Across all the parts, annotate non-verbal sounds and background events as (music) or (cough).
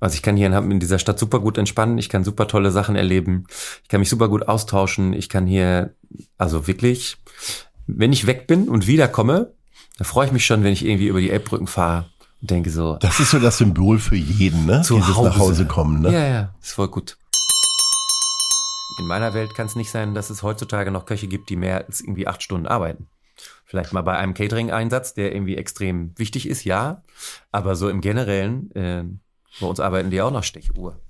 Also ich kann hier in, in dieser Stadt super gut entspannen, ich kann super tolle Sachen erleben, ich kann mich super gut austauschen, ich kann hier, also wirklich, wenn ich weg bin und wiederkomme, da freue ich mich schon, wenn ich irgendwie über die Elbbrücken fahre und denke so. Das ist so das Symbol für jeden, ne? Zu Dieses Hause. nach Hause kommen, ne? Ja, ja, ist voll gut. In meiner Welt kann es nicht sein, dass es heutzutage noch Köche gibt, die mehr als irgendwie acht Stunden arbeiten. Vielleicht mal bei einem Catering-Einsatz, der irgendwie extrem wichtig ist, ja. Aber so im Generellen, äh, bei uns arbeiten die auch noch Stechuhr.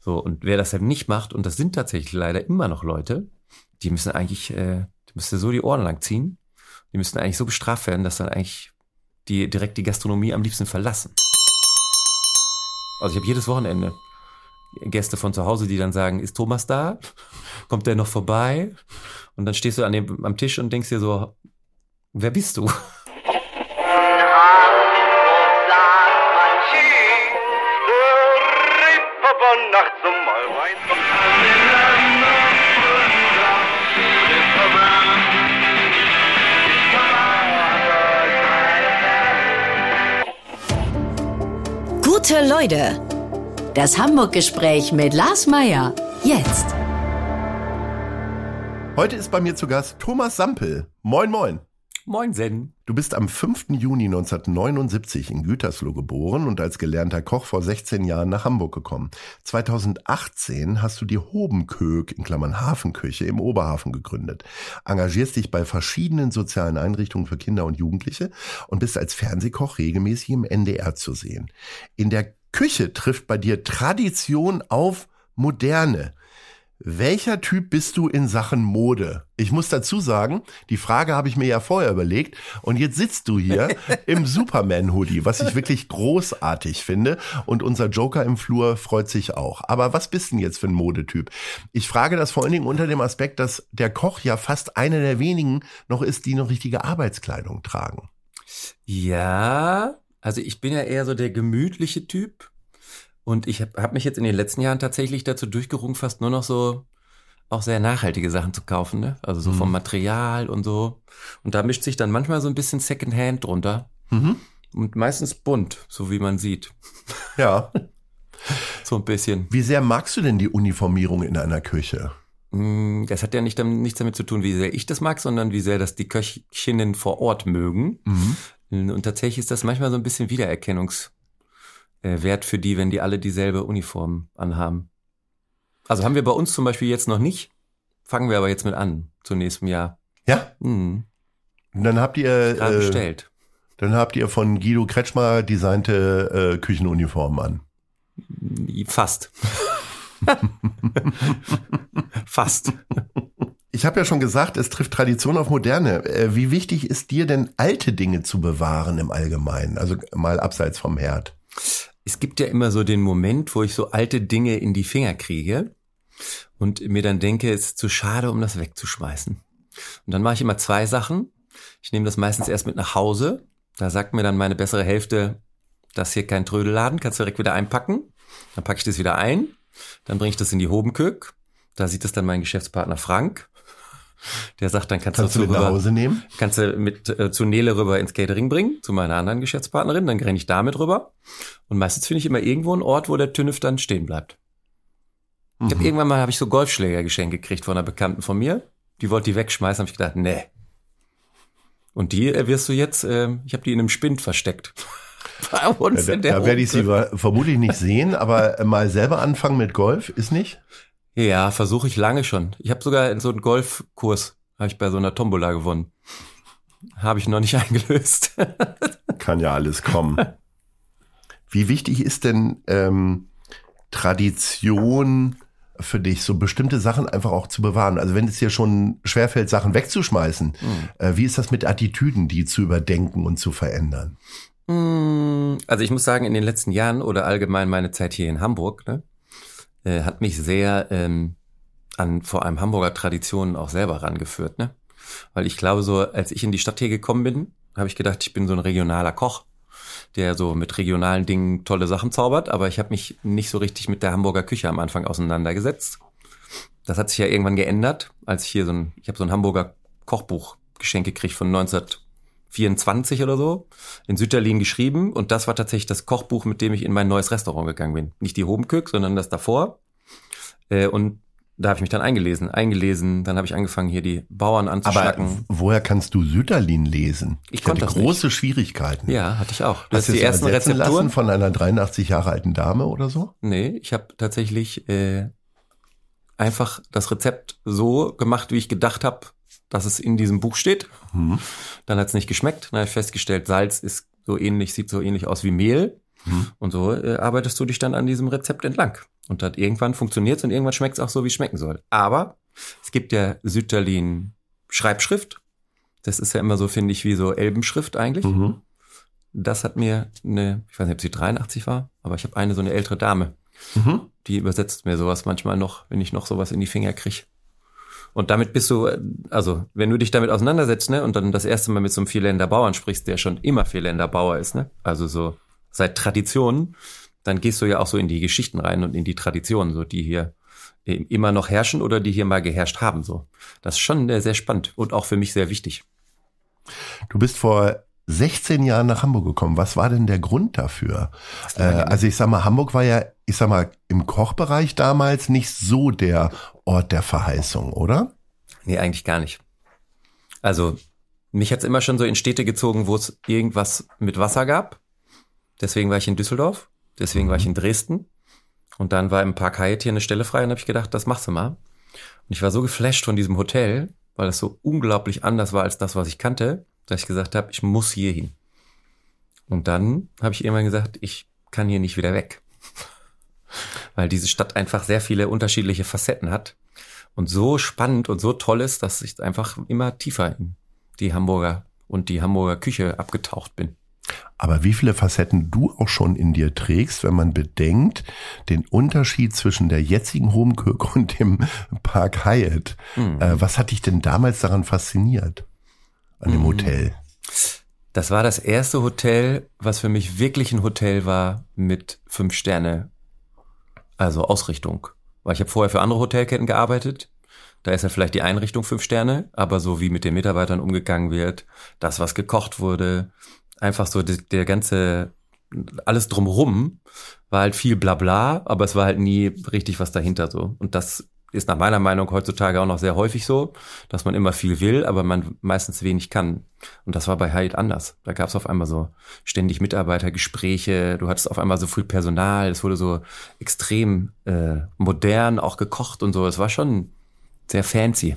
So, und wer das halt nicht macht, und das sind tatsächlich leider immer noch Leute, die müssen eigentlich, äh, die müsste so die Ohren lang ziehen. Die müssten eigentlich so bestraft werden, dass dann eigentlich die direkt die Gastronomie am liebsten verlassen. Also ich habe jedes Wochenende Gäste von zu Hause, die dann sagen, ist Thomas da? Kommt der noch vorbei? Und dann stehst du an dem, am Tisch und denkst dir so, wer bist du? Gute Leute. Das Hamburg-Gespräch mit Lars Meier. Jetzt. Heute ist bei mir zu Gast Thomas Sampel. Moin, moin. Moin Zen. Du bist am 5. Juni 1979 in Gütersloh geboren und als gelernter Koch vor 16 Jahren nach Hamburg gekommen. 2018 hast du die Hobenkög in Klammern Hafenküche im Oberhafen gegründet. Engagierst dich bei verschiedenen sozialen Einrichtungen für Kinder und Jugendliche und bist als Fernsehkoch regelmäßig im NDR zu sehen. In der Küche trifft bei dir Tradition auf Moderne. Welcher Typ bist du in Sachen Mode? Ich muss dazu sagen, die Frage habe ich mir ja vorher überlegt und jetzt sitzt du hier (laughs) im Superman-Hoodie, was ich wirklich großartig finde und unser Joker im Flur freut sich auch. Aber was bist denn jetzt für ein Modetyp? Ich frage das vor allen Dingen unter dem Aspekt, dass der Koch ja fast einer der wenigen noch ist, die noch richtige Arbeitskleidung tragen. Ja, also ich bin ja eher so der gemütliche Typ. Und ich habe hab mich jetzt in den letzten Jahren tatsächlich dazu durchgerungen, fast nur noch so auch sehr nachhaltige Sachen zu kaufen, ne? Also so vom Material und so. Und da mischt sich dann manchmal so ein bisschen Secondhand drunter. Mhm. Und meistens bunt, so wie man sieht. Ja. (laughs) So ein bisschen. Wie sehr magst du denn die Uniformierung in einer Küche? Mm, Das hat ja nicht, damit- nichts damit zu tun, wie sehr ich das mag, sondern wie sehr das die Köchinnen vor Ort mögen. Und tatsächlich ist das manchmal so ein bisschen Wiedererkennungswert für die, wenn die alle dieselbe Uniform anhaben. Also haben wir bei uns zum Beispiel jetzt noch nicht, fangen wir aber jetzt mit an, zu nächstem Jahr. Ja. Mhm. Und dann habt ihr, äh, bestellt. dann habt ihr von Guido Kretschmer designte äh, Küchenuniformen an. Fast. (laughs) Fast. Ich habe ja schon gesagt, es trifft Tradition auf Moderne. Äh, wie wichtig ist dir denn alte Dinge zu bewahren im Allgemeinen? Also mal abseits vom Herd. Es gibt ja immer so den Moment, wo ich so alte Dinge in die Finger kriege und mir dann denke, es ist zu schade, um das wegzuschmeißen. Und dann mache ich immer zwei Sachen. Ich nehme das meistens erst mit nach Hause. Da sagt mir dann meine bessere Hälfte, das hier kein Trödelladen, kannst du direkt wieder einpacken. Dann packe ich das wieder ein. Dann bringe ich das in die Hobenkök. Da sieht es dann mein Geschäftspartner Frank. Der sagt, dann kannst, Kannst du du mit nach rüber- Hause nehmen? Kannst du mit äh, zu Nele rüber ins Catering bringen, zu meiner anderen Geschäftspartnerin, dann renne ich damit rüber. Und meistens finde ich immer irgendwo einen Ort, wo der Tünnef dann stehen bleibt. Ich habe irgendwann mal hab ich so Golfschläger geschenkt gekriegt von einer Bekannten von mir. Die wollte die wegschmeißen, habe ich gedacht, nee. Und die äh, wirst du jetzt, äh, ich habe die in einem Spind versteckt. (laughs) Bei uns Da, in der da werde ich sie vermutlich nicht sehen, aber mal selber anfangen mit Golf ist nicht? Ja, versuche ich lange schon. Ich habe sogar so einen Golfkurs, habe ich bei so einer Tombola gewonnen. Habe ich noch nicht (laughs) eingelöst. Kann ja alles kommen. Wie wichtig ist denn ähm, Tradition für dich, so bestimmte Sachen einfach auch zu bewahren? Also wenn es dir schon schwerfällt, Sachen wegzuschmeißen, äh, wie ist das mit Attitüden, die zu überdenken und zu verändern? Mm, Also ich muss sagen, in den letzten Jahren oder allgemein meine Zeit hier in Hamburg ne, äh, hat mich sehr ähm, an vor allem Hamburger Traditionen auch selber rangeführt. Ne? Weil ich glaube, so als ich in die Stadt hier gekommen bin, habe ich gedacht, ich bin so ein regionaler Koch, der so mit regionalen Dingen tolle Sachen zaubert, aber ich habe mich nicht so richtig mit der Hamburger Küche am Anfang auseinandergesetzt. Das hat sich ja irgendwann geändert, als ich hier so ein, ich habe so ein Hamburger Kochbuch geschenkt gekriegt von 24 oder so in Sütterlin geschrieben und das war tatsächlich das Kochbuch, mit dem ich in mein neues Restaurant gegangen bin. Nicht die Hobenkück, sondern das davor. Äh, und da habe ich mich dann eingelesen, eingelesen, dann habe ich angefangen hier die Bauern Aber anzuschnacken. woher kannst du Sütterlin lesen? Ich hatte konnte das große Schwierigkeiten. ja, hatte ich auch. Hast Das du die ersten Rezepturen. lassen von einer 83 Jahre alten Dame oder so? Nee, ich habe tatsächlich äh, einfach das Rezept so gemacht, wie ich gedacht habe, dass es in diesem Buch steht. Hm. Dann hat es nicht geschmeckt. Dann habe ich festgestellt, Salz ist so ähnlich, sieht so ähnlich aus wie Mehl. Hm. Und so äh, arbeitest du dich dann an diesem Rezept entlang. Und dann irgendwann funktioniert und irgendwann schmeckt es auch so, wie es schmecken soll. Aber es gibt ja Sütterlin Schreibschrift. Das ist ja immer so, finde ich, wie so Elbenschrift eigentlich. Mhm. Das hat mir eine, ich weiß nicht, ob sie 83 war, aber ich habe eine so eine ältere Dame, Mhm. die übersetzt mir sowas manchmal noch, wenn ich noch sowas in die Finger krieg. Und damit bist du, also wenn du dich damit auseinandersetzt, ne, und dann das erste Mal mit so einem Vierländer Bauern sprichst, der schon immer Vierländer Bauer ist, ne, also so seit Traditionen, dann gehst du ja auch so in die Geschichten rein und in die Traditionen, so die hier immer noch herrschen oder die hier mal geherrscht haben, so. Das ist schon äh, sehr spannend und auch für mich sehr wichtig. Du bist vor 16 Jahren nach Hamburg gekommen. Was war denn der Grund dafür? Äh, also ich sag mal, Hamburg war ja, ich sag mal, im Kochbereich damals nicht so der Ort der Verheißung, oder? Nee, eigentlich gar nicht. Also, mich hat's immer schon so in Städte gezogen, wo es irgendwas mit Wasser gab. Deswegen war ich in Düsseldorf, deswegen war ich in Dresden. Und dann war im Park Hyatt hier eine Stelle frei und habe ich gedacht, das machst du mal. Und ich war so geflasht von diesem Hotel, weil das so unglaublich anders war als das, was ich kannte, dass ich gesagt habe, ich muss hier hin. Und dann habe ich irgendwann gesagt, ich kann hier nicht wieder weg. (laughs) Weil diese Stadt einfach sehr viele unterschiedliche Facetten hat und so spannend und so toll ist, dass ich einfach immer tiefer in die Hamburger und die Hamburger Küche abgetaucht bin. Aber wie viele Facetten du auch schon in dir trägst, wenn man bedenkt, den Unterschied zwischen der jetzigen Homekirk (laughs) und dem Park Hyatt. Äh, was hat dich denn damals daran fasziniert? An dem Hotel? Das war das erste Hotel, was für mich wirklich ein Hotel war mit fünf Sterne, also Ausrichtung. Weil ich habe vorher für andere Hotelketten gearbeitet. Da ist ja vielleicht die Einrichtung fünf Sterne, aber so wie mit den Mitarbeitern umgegangen wird, das, was gekocht wurde, einfach so die, der ganze, alles drumrum war halt viel Blabla, aber es war halt nie richtig was dahinter so. Und das ist nach meiner Meinung heutzutage auch noch sehr häufig so, dass man immer viel will, aber man meistens wenig kann. Und das war bei Hyatt anders. Da gab es auf einmal so ständig Mitarbeitergespräche, du hattest auf einmal so viel Personal, es wurde so extrem äh, modern auch gekocht und so. Es war schon sehr fancy.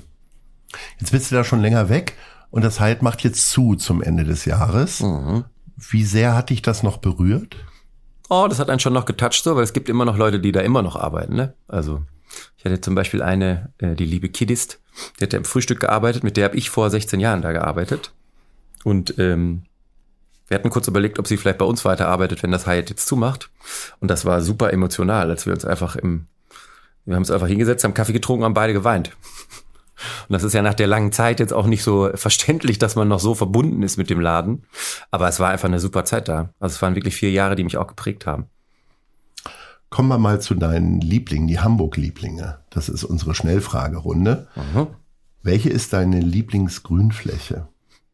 Jetzt bist du da schon länger weg und das Hyatt macht jetzt zu zum Ende des Jahres. Wie sehr hat dich das noch berührt? Oh, das hat einen schon noch getoucht so, weil es gibt immer noch Leute, die da immer noch arbeiten. Ne? Also ich hatte zum Beispiel eine, äh, die liebe Kiddist, die hat ja im Frühstück gearbeitet, mit der habe ich vor 16 Jahren da gearbeitet. Und ähm, wir hatten kurz überlegt, ob sie vielleicht bei uns weiterarbeitet, wenn das Hyatt jetzt zumacht. Und das war super emotional, als wir uns einfach im, wir haben uns einfach hingesetzt, haben Kaffee getrunken, haben beide geweint. Und das ist ja nach der langen Zeit jetzt auch nicht so verständlich, dass man noch so verbunden ist mit dem Laden. Aber es war einfach eine super Zeit da. Also es waren wirklich vier Jahre, die mich auch geprägt haben. Kommen wir mal zu deinen Lieblingen, die Hamburg-Lieblinge. Das ist unsere Schnellfragerunde. Welche ist deine Lieblingsgrünfläche?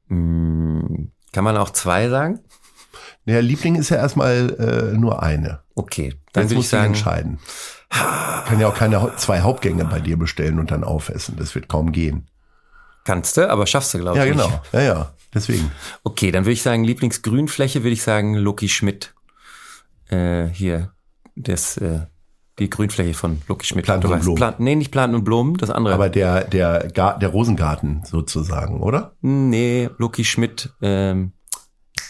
Hm, Kann man auch zwei sagen? Naja, Liebling ist ja erstmal äh, nur eine. Okay, dann Jetzt würde ich sagen, entscheiden. Kann ja auch keine zwei Hauptgänge bei dir bestellen und dann aufessen. Das wird kaum gehen. kannst du, aber schaffst du, glaube Ja, ich. genau. Nicht. Ja, ja. Deswegen. Okay, dann würde ich sagen, Lieblingsgrünfläche würde ich sagen, Loki Schmidt. Äh, hier, das, äh, die Grünfläche von Loki Schmidt. Planten und Blumen. Plan, nee, nicht Planten und Blumen, das andere. Aber der, der, Gar der Rosengarten sozusagen, oder? nee, Loki Schmidt, ähm,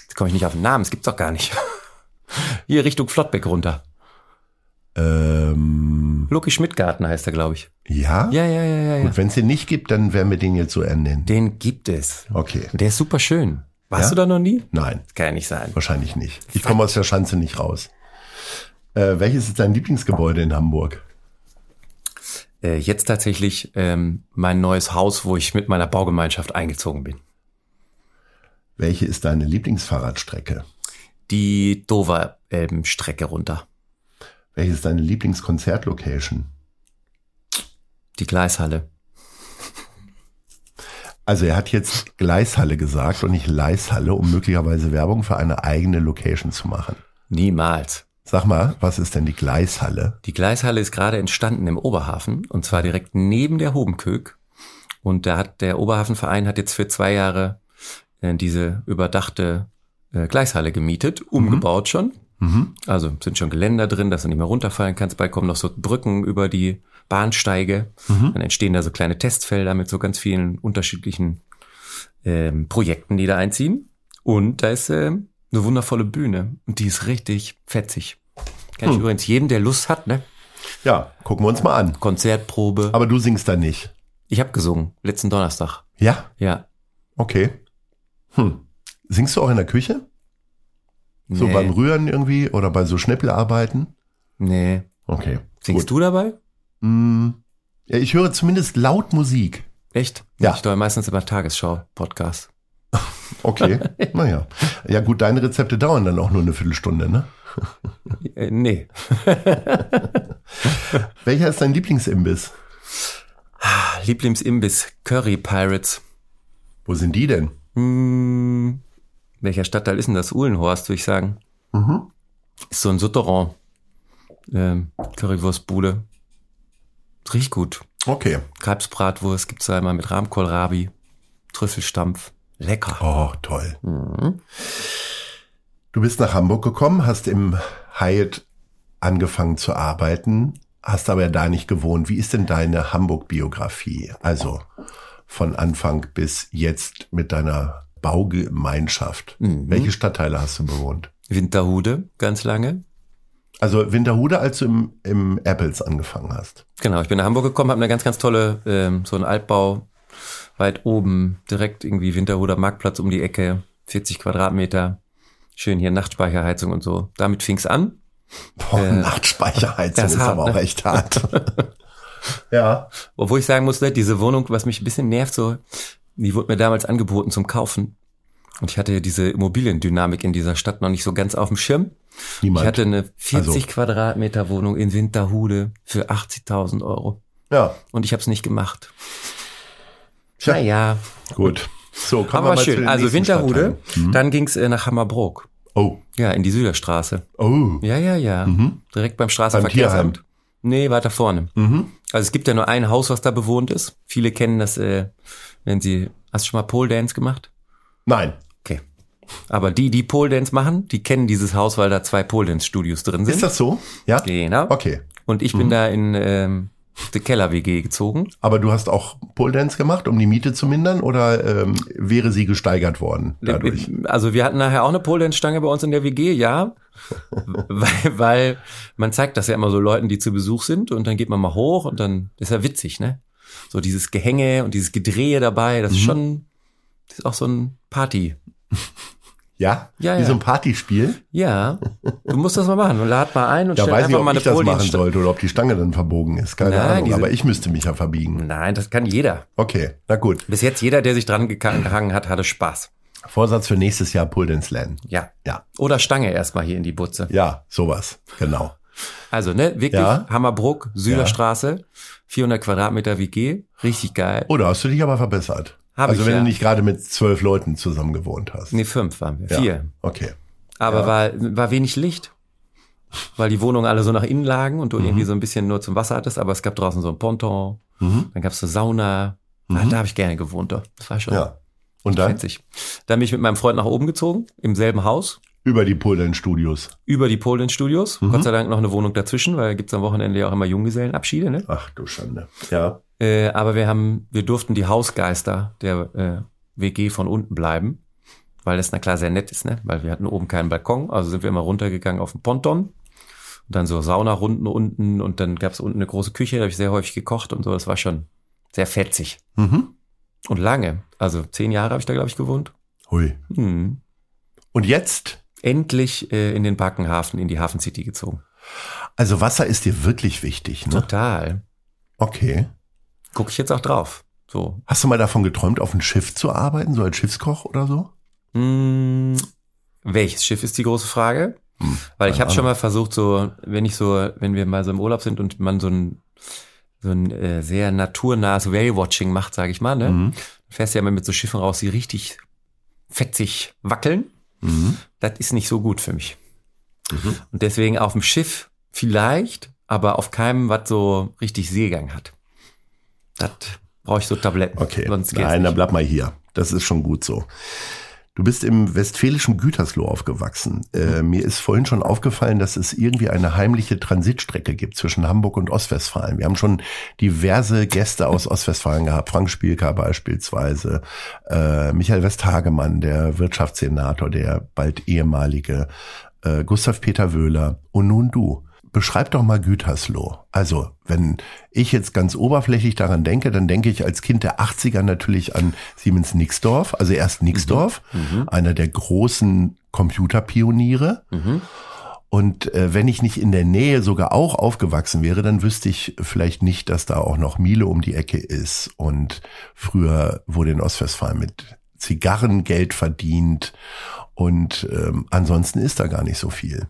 jetzt komme ich nicht auf den Namen, es gibt's doch gar nicht. (laughs) Hier Richtung Flottbeck runter. Ähm, Loki Schmidt Garten heißt er, glaube ich. ja? Ja, ja, ja, ja, ja. Gut, wenn es den nicht gibt, dann werden wir den jetzt so ernennen. Den gibt es. Okay. Der ist super schön. Warst Ja? du da noch nie? Nein, Das kann ja nicht sein. wahrscheinlich nicht. Ich komme aus der Schanze nicht raus. Äh, welches ist dein Lieblingsgebäude in Hamburg? Äh, jetzt tatsächlich ähm, mein neues Haus, wo ich mit meiner Baugemeinschaft eingezogen bin. Welche ist deine Lieblingsfahrradstrecke? Die Dover-Strecke runter. Welche ist deine Lieblingskonzertlocation? Die Gleishalle. Also er hat jetzt Gleishalle gesagt und nicht Leishalle, um möglicherweise Werbung für eine eigene Location zu machen. Niemals. Sag mal, was ist denn die Gleishalle? Die Gleishalle ist gerade entstanden im Oberhafen und zwar direkt neben der Hobenkög. Und da hat der Oberhafenverein hat jetzt für zwei Jahre äh, diese überdachte äh, Gleishalle gemietet, umgebaut schon. Mhm. Also sind schon Geländer drin, dass du nicht mehr runterfallen kannst. Bald kommen noch so Brücken über die Bahnsteige. Dann entstehen da so kleine Testfelder mit so ganz vielen unterschiedlichen ähm, Projekten, die da einziehen. Und da ist ähm, eine wundervolle Bühne. Und die ist richtig fetzig. Kann ich übrigens jedem, der Lust hat, ne? Ja, gucken wir uns mal an. Konzertprobe. Aber du singst da nicht. ich habe gesungen, letzten Donnerstag. Ja, Ja. okay. Hm. Singst du auch in der Küche? So Nee. beim Rühren irgendwie oder bei so Schnäppelarbeiten? Nee. Okay. Singst du dabei? Mm, ja, ich höre zumindest laut Musik. Echt? Ja. Ich höre meistens immer Tagesschau-Podcast. (laughs) Okay, naja. Ja gut, deine Rezepte dauern dann auch nur eine Viertelstunde, ne? Äh, nee. (laughs) Welcher ist dein Lieblingsimbiss? Lieblingsimbiss, Curry Pirates. Wo sind die denn? Hm, welcher Stadtteil ist denn das? Uhlenhorst, würde ich sagen. Mhm. Ist so ein Souterrain. Ähm, Currywurstbude. Riecht gut. Okay. Kalbsbratwurst gibt's da immer mit Rahmkohlrabi. Trüffelstampf. Lecker. Oh, toll. Mhm. Du bist nach Hamburg gekommen, hast im Hyatt angefangen zu arbeiten, hast aber da nicht gewohnt. Wie ist denn deine Hamburg-Biografie? Also von Anfang bis jetzt mit deiner Baugemeinschaft. Mhm. Welche Stadtteile hast du bewohnt? Winterhude, ganz lange. Also Winterhude, als du im, im Apples angefangen hast. Genau, ich bin nach Hamburg gekommen, habe eine ganz, ganz tolle, ähm, so einen Altbau weit oben, direkt irgendwie Winterhuder Marktplatz um die Ecke, 40 Quadratmeter, schön hier Nachtspeicherheizung und so. Damit fing's an. Boah, Äh, Nachtspeicherheizung das ist hart, aber auch ne? echt hart. (laughs) ja. Obwohl ich sagen musste, diese Wohnung, was mich ein bisschen nervt, so, die wurde mir damals angeboten zum Kaufen. Und ich hatte diese Immobiliendynamik in dieser Stadt noch nicht so ganz auf dem Schirm. Niemand. Ich hatte eine 40 Also- Quadratmeter Wohnung in Winterhude für 80.000 Euro. ja. Und ich habe es nicht gemacht. Tja. Naja, Gut. So, kommen aber wir schön. den Also Winterhude, Stadtteilen. Hm? dann ging's äh, nach Hammerbrook. Oh. Ja, in die Süderstraße. Oh. Ja, ja, ja. Mhm. Direkt beim Straßenverkehrsamt. Nee, weiter vorne. Mhm. Also es gibt ja nur ein Haus, was da bewohnt ist. Viele kennen das, äh, wenn sie. Hast du schon mal Pole Dance gemacht? Nein. Okay. Aber die, die Pole Dance machen, die kennen dieses Haus, weil da zwei Pole Dance Studios drin sind. Ist das so? Ja? Genau. Okay. Und ich bin da in ähm, die Keller WG gezogen. Aber du hast auch Pole Dance gemacht, um die Miete zu mindern, oder ähm, wäre sie gesteigert worden dadurch? Also wir hatten nachher auch eine Pole Dance Stange bei uns in der WG, ja. (laughs) weil, weil man zeigt das ja immer so Leuten, die zu Besuch sind und dann geht man mal hoch und dann ist ja witzig, ne? So dieses Gehänge und dieses Gedrehe dabei, das ist Mhm. schon das ist auch so ein Party. (laughs) Ja? Ja, Wie ja. so ein Partyspiel? Ja, du musst das mal machen und lad mal ein und Ja, stell weiß ich, einfach ob mal eine ich das machen sollte oder ob die Stange dann verbogen ist. Keine Nein, Ahnung. Aber ich müsste mich ja verbiegen. Nein, das kann jeder. Okay, na gut. Bis jetzt jeder, der sich dran gehangen hat, hatte Spaß. Vorsatz für nächstes Jahr Pole Dance lernen. Ja. Ja. Oder Stange erstmal hier in die Butze. Ja, sowas. Genau. Also, ne, wirklich Ja. Hammerbruck, Süderstraße, 400 Quadratmeter WG, richtig geil. Oh, da hast du dich aber verbessert. Hab also ich, wenn ja. du nicht gerade mit zwölf Leuten zusammen gewohnt hast. Nee, fünf waren wir, ja. vier. Okay. Aber Ja. war, war wenig Licht, weil die Wohnungen alle so nach innen lagen und du Mhm. irgendwie so ein bisschen nur zum Wasser hattest, aber es gab draußen so ein Ponton, Mhm. dann gab's so Sauna. Ah, da habe ich gerne gewohnt. doch. Das war schon Ja. Und dann witzig. Dann bin ich mit meinem Freund nach oben gezogen, im selben Haus, über die Pole Dance Studios. über die Polen Studios. Mhm. Gott sei Dank noch eine Wohnung dazwischen, weil gibt's am Wochenende ja auch immer Junggesellenabschiede, ne? Ach du Schande. Ja. Äh, aber wir haben, wir durften die Hausgeister der äh, WG von unten bleiben, weil das na klar sehr nett ist, ne? Weil wir hatten oben keinen Balkon, also sind wir immer runtergegangen auf den Ponton und dann so Saunarunden unten und dann gab's unten eine große Küche, da habe ich sehr häufig gekocht und so. Das war schon sehr fetzig Mhm. und lange. Also zehn Jahre habe ich da glaube ich gewohnt. Hui. Hm. Und jetzt? Endlich äh, in den Backenhafen, in die Hafen City gezogen. Also Wasser ist dir wirklich wichtig, ne? Total. Okay. Gucke ich jetzt auch drauf. So. Hast du mal davon geträumt, auf ein Schiff zu arbeiten, so als Schiffskoch oder so? Hm, welches Schiff ist die große Frage? Hm, Weil ich habe schon mal versucht, so, wenn ich so, wenn wir mal so im Urlaub sind und man so ein, so ein äh, sehr naturnahes Whale-Watching macht, sage ich mal, ne? Mhm. fährst ja immer mit so Schiffen raus, die richtig fetzig wackeln. Mhm. Das ist nicht so gut für mich. Und deswegen auf dem Schiff vielleicht, aber auf keinem, was so richtig Seegang hat. Das brauche ich so Tabletten. Okay, Sonst geht's nein, dann nicht. bleib mal hier. Das ist schon gut so. Du bist im westfälischen Gütersloh aufgewachsen. Äh, mir ist vorhin schon aufgefallen, dass es irgendwie eine heimliche Transitstrecke gibt zwischen Hamburg und Ostwestfalen. Wir haben schon diverse Gäste aus Ostwestfalen gehabt. Frank Spielka beispielsweise, äh, Michael Westhagemann, der Wirtschaftssenator, der bald ehemalige, äh, Gustav Peter Wöhler und nun du. Beschreib doch mal Gütersloh. Also, wenn ich jetzt ganz oberflächlich daran denke, dann denke ich als Kind der 80er natürlich an Siemens Nixdorf, also erst Nixdorf, einer der großen Computerpioniere. Und äh, wenn ich nicht in der Nähe sogar auch aufgewachsen wäre, dann wüsste ich vielleicht nicht, dass da auch noch Miele um die Ecke ist. Und früher wurde in Ostwestfalen mit Zigarren Geld verdient. Und ähm, ansonsten ist da gar nicht so viel.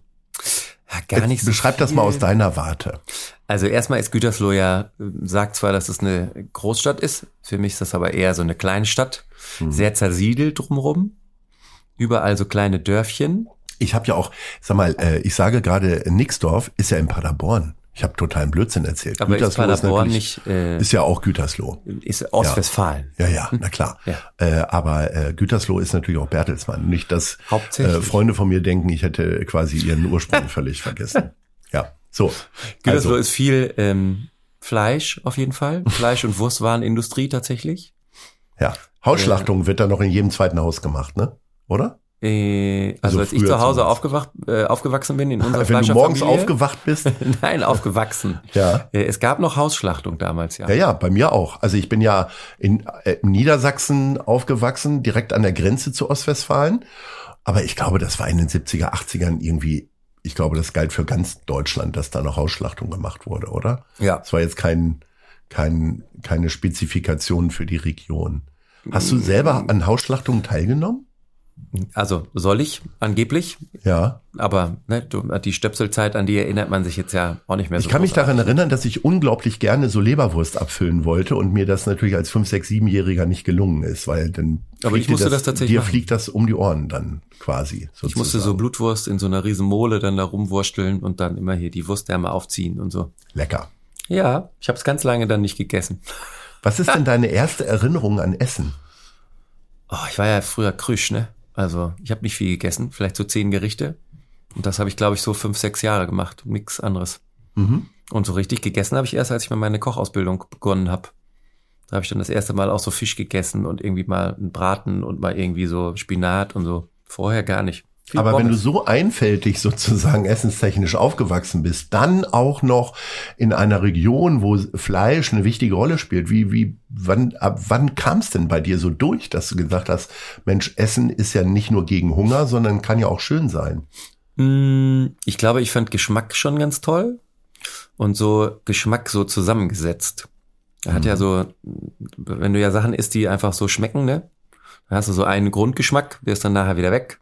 Gar nicht so Beschreib das viel. mal aus deiner Warte. Also erstmal ist Gütersloh ja, sagt zwar, dass es eine Großstadt ist, für mich ist das aber eher so eine kleine Stadt, Hm. sehr zersiedelt drumherum, überall so kleine Dörfchen. Ich habe ja auch, sag mal, äh, ich sage gerade, Nixdorf ist ja in Paderborn. Ich habe totalen Blödsinn erzählt. Aber ist Paderborn natürlich- nicht, äh, ist ja auch Gütersloh. ist Ostwestfalen. Ja, ja, na klar. Ja. Äh, aber äh, Gütersloh ist natürlich auch Bertelsmann. Nicht, dass äh, Freunde von mir denken, ich hätte quasi ihren Ursprung völlig vergessen. Ja, so. Gütersloh Also, ist viel ähm, Fleisch auf jeden Fall, Fleisch- und Wurstwarenindustrie tatsächlich. ja. Hausschlachtung wird da noch in jedem zweiten Haus gemacht, ne? Oder? Äh, also, Also als ich zu Hause aufgewacht, äh, aufgewachsen bin in (laughs) unserer Wenn du morgens aufgewacht bist. (laughs) Nein, aufgewachsen. Ja. Äh, Es gab noch Hausschlachtung damals, ja. Ja, ja, bei mir auch. Also ich bin ja in, äh, in Niedersachsen aufgewachsen, direkt an der Grenze zu Ostwestfalen. Aber ich glaube, das war in den 70er, 80ern irgendwie, ich glaube, das galt für ganz Deutschland, dass da noch Hausschlachtung gemacht wurde, oder? Ja. Es war jetzt kein, kein, keine Spezifikation für die Region. Hast du selber an Hausschlachtungen teilgenommen? Also soll ich angeblich, Ja. aber ne, du, die Stöpselzeit, an die erinnert man sich jetzt ja auch nicht mehr so. Ich kann mich daran erinnern, dass ich unglaublich gerne so Leberwurst abfüllen wollte und mir das natürlich als 5, 6, 7-Jähriger nicht gelungen ist, weil dann Aber ich musste dir das tatsächlich dir machen. fliegt das um die Ohren dann quasi. Sozusagen. Ich musste so Blutwurst in so einer riesen Mole dann da rumwursteln und dann immer hier die Wurstärme aufziehen und so. Lecker. Ja, ich habe es ganz lange dann nicht gegessen. Was ist denn deine erste Erinnerung an Essen? (laughs) Oh, ich war ja früher krüsch, ne? Also ich habe nicht viel gegessen, vielleicht so zehn Gerichte. Und das habe ich, glaube ich, so fünf, sechs Jahre gemacht. Nix anderes. Mhm. Und so richtig gegessen habe ich erst, als ich mal meine Kochausbildung begonnen habe. Da habe ich dann das erste Mal auch so Fisch gegessen und irgendwie mal einen Braten und mal irgendwie so Spinat und so. Vorher gar nicht. Viel Aber wenn du Pommes. so einfältig sozusagen essenstechnisch aufgewachsen bist, dann auch noch in einer Region, wo Fleisch eine wichtige Rolle spielt, wie, wie, wann, ab wann kam es denn bei dir so durch, dass du gesagt hast, Mensch, Essen ist ja nicht nur gegen Hunger, sondern kann ja auch schön sein. Mm, Ich glaube, ich fand Geschmack schon ganz toll und so Geschmack so zusammengesetzt. Er hat ja so, wenn du ja Sachen isst, die einfach so schmecken, ne? Dann hast du so einen Grundgeschmack, der ist dann nachher wieder weg.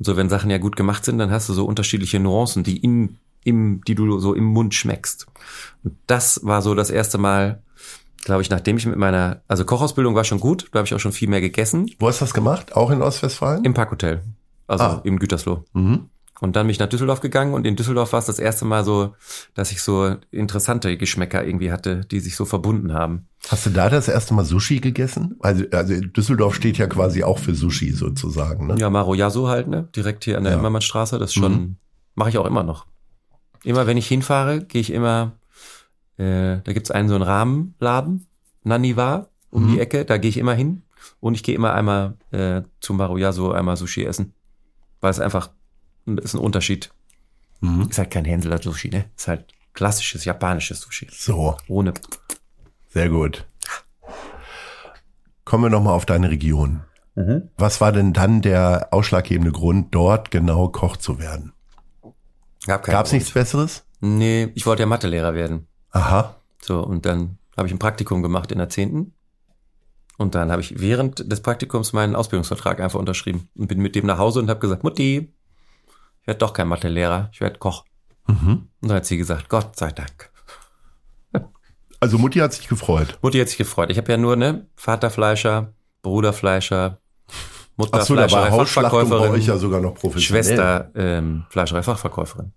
Und so, wenn Sachen ja gut gemacht sind, dann hast du so unterschiedliche Nuancen, die in, im, die du so im Mund schmeckst. Und das war so das erste Mal, glaube ich, nachdem ich mit meiner, also Kochausbildung war schon gut, da habe ich auch schon viel mehr gegessen. Wo hast du das gemacht? Auch in Ostwestfalen? Im Parkhotel. Also Ah. im Gütersloh. mhm. Und dann bin ich nach Düsseldorf gegangen und in Düsseldorf war es das erste Mal so, dass ich so interessante Geschmäcker irgendwie hatte, die sich so verbunden haben. Hast du da das erste Mal Sushi gegessen? Also, also Düsseldorf steht ja quasi auch für Sushi sozusagen, ne? Ja, Maro Yasu halt, ne? Direkt hier an der Ja. Immermannstraße. Das schon, Mhm. mache ich auch immer noch. Immer wenn ich hinfahre, gehe ich immer, äh, da gibt's einen so einen Rahmenladen, Naniwa, um Mhm. die Ecke, da gehe ich immer hin. Und ich gehe immer einmal äh, zu Maro Yasu einmal Sushi essen. Weil es einfach, ist ein Unterschied. Mhm. Ist halt kein Hänseler Sushi, ne? Ist halt klassisches japanisches Sushi. So, Ohne. sehr gut. Kommen wir nochmal auf deine Region. Was war denn dann der ausschlaggebende Grund, dort genau Koch zu werden? Gab Gab's Grund. nichts Besseres? Nee, ich wollte ja Mathelehrer werden. Aha. So, und dann habe ich ein Praktikum gemacht in der zehnten. Und dann habe ich während des Praktikums meinen Ausbildungsvertrag einfach unterschrieben und bin mit dem nach Hause und habe gesagt, Mutti, werde doch kein Mathelehrer, ich werde Koch. Mhm. Und dann hat sie gesagt, Gott sei Dank. (laughs) Also Mutti hat sich gefreut. Mutti hat sich gefreut. Ich habe ja nur, ne, Vater Fleischer, Bruderfleischer, Mutter so, Fleischerei, Fachverkäuferin, euch ja sogar noch professionell. Schwester ähm, Fleischerei Fachverkäuferin.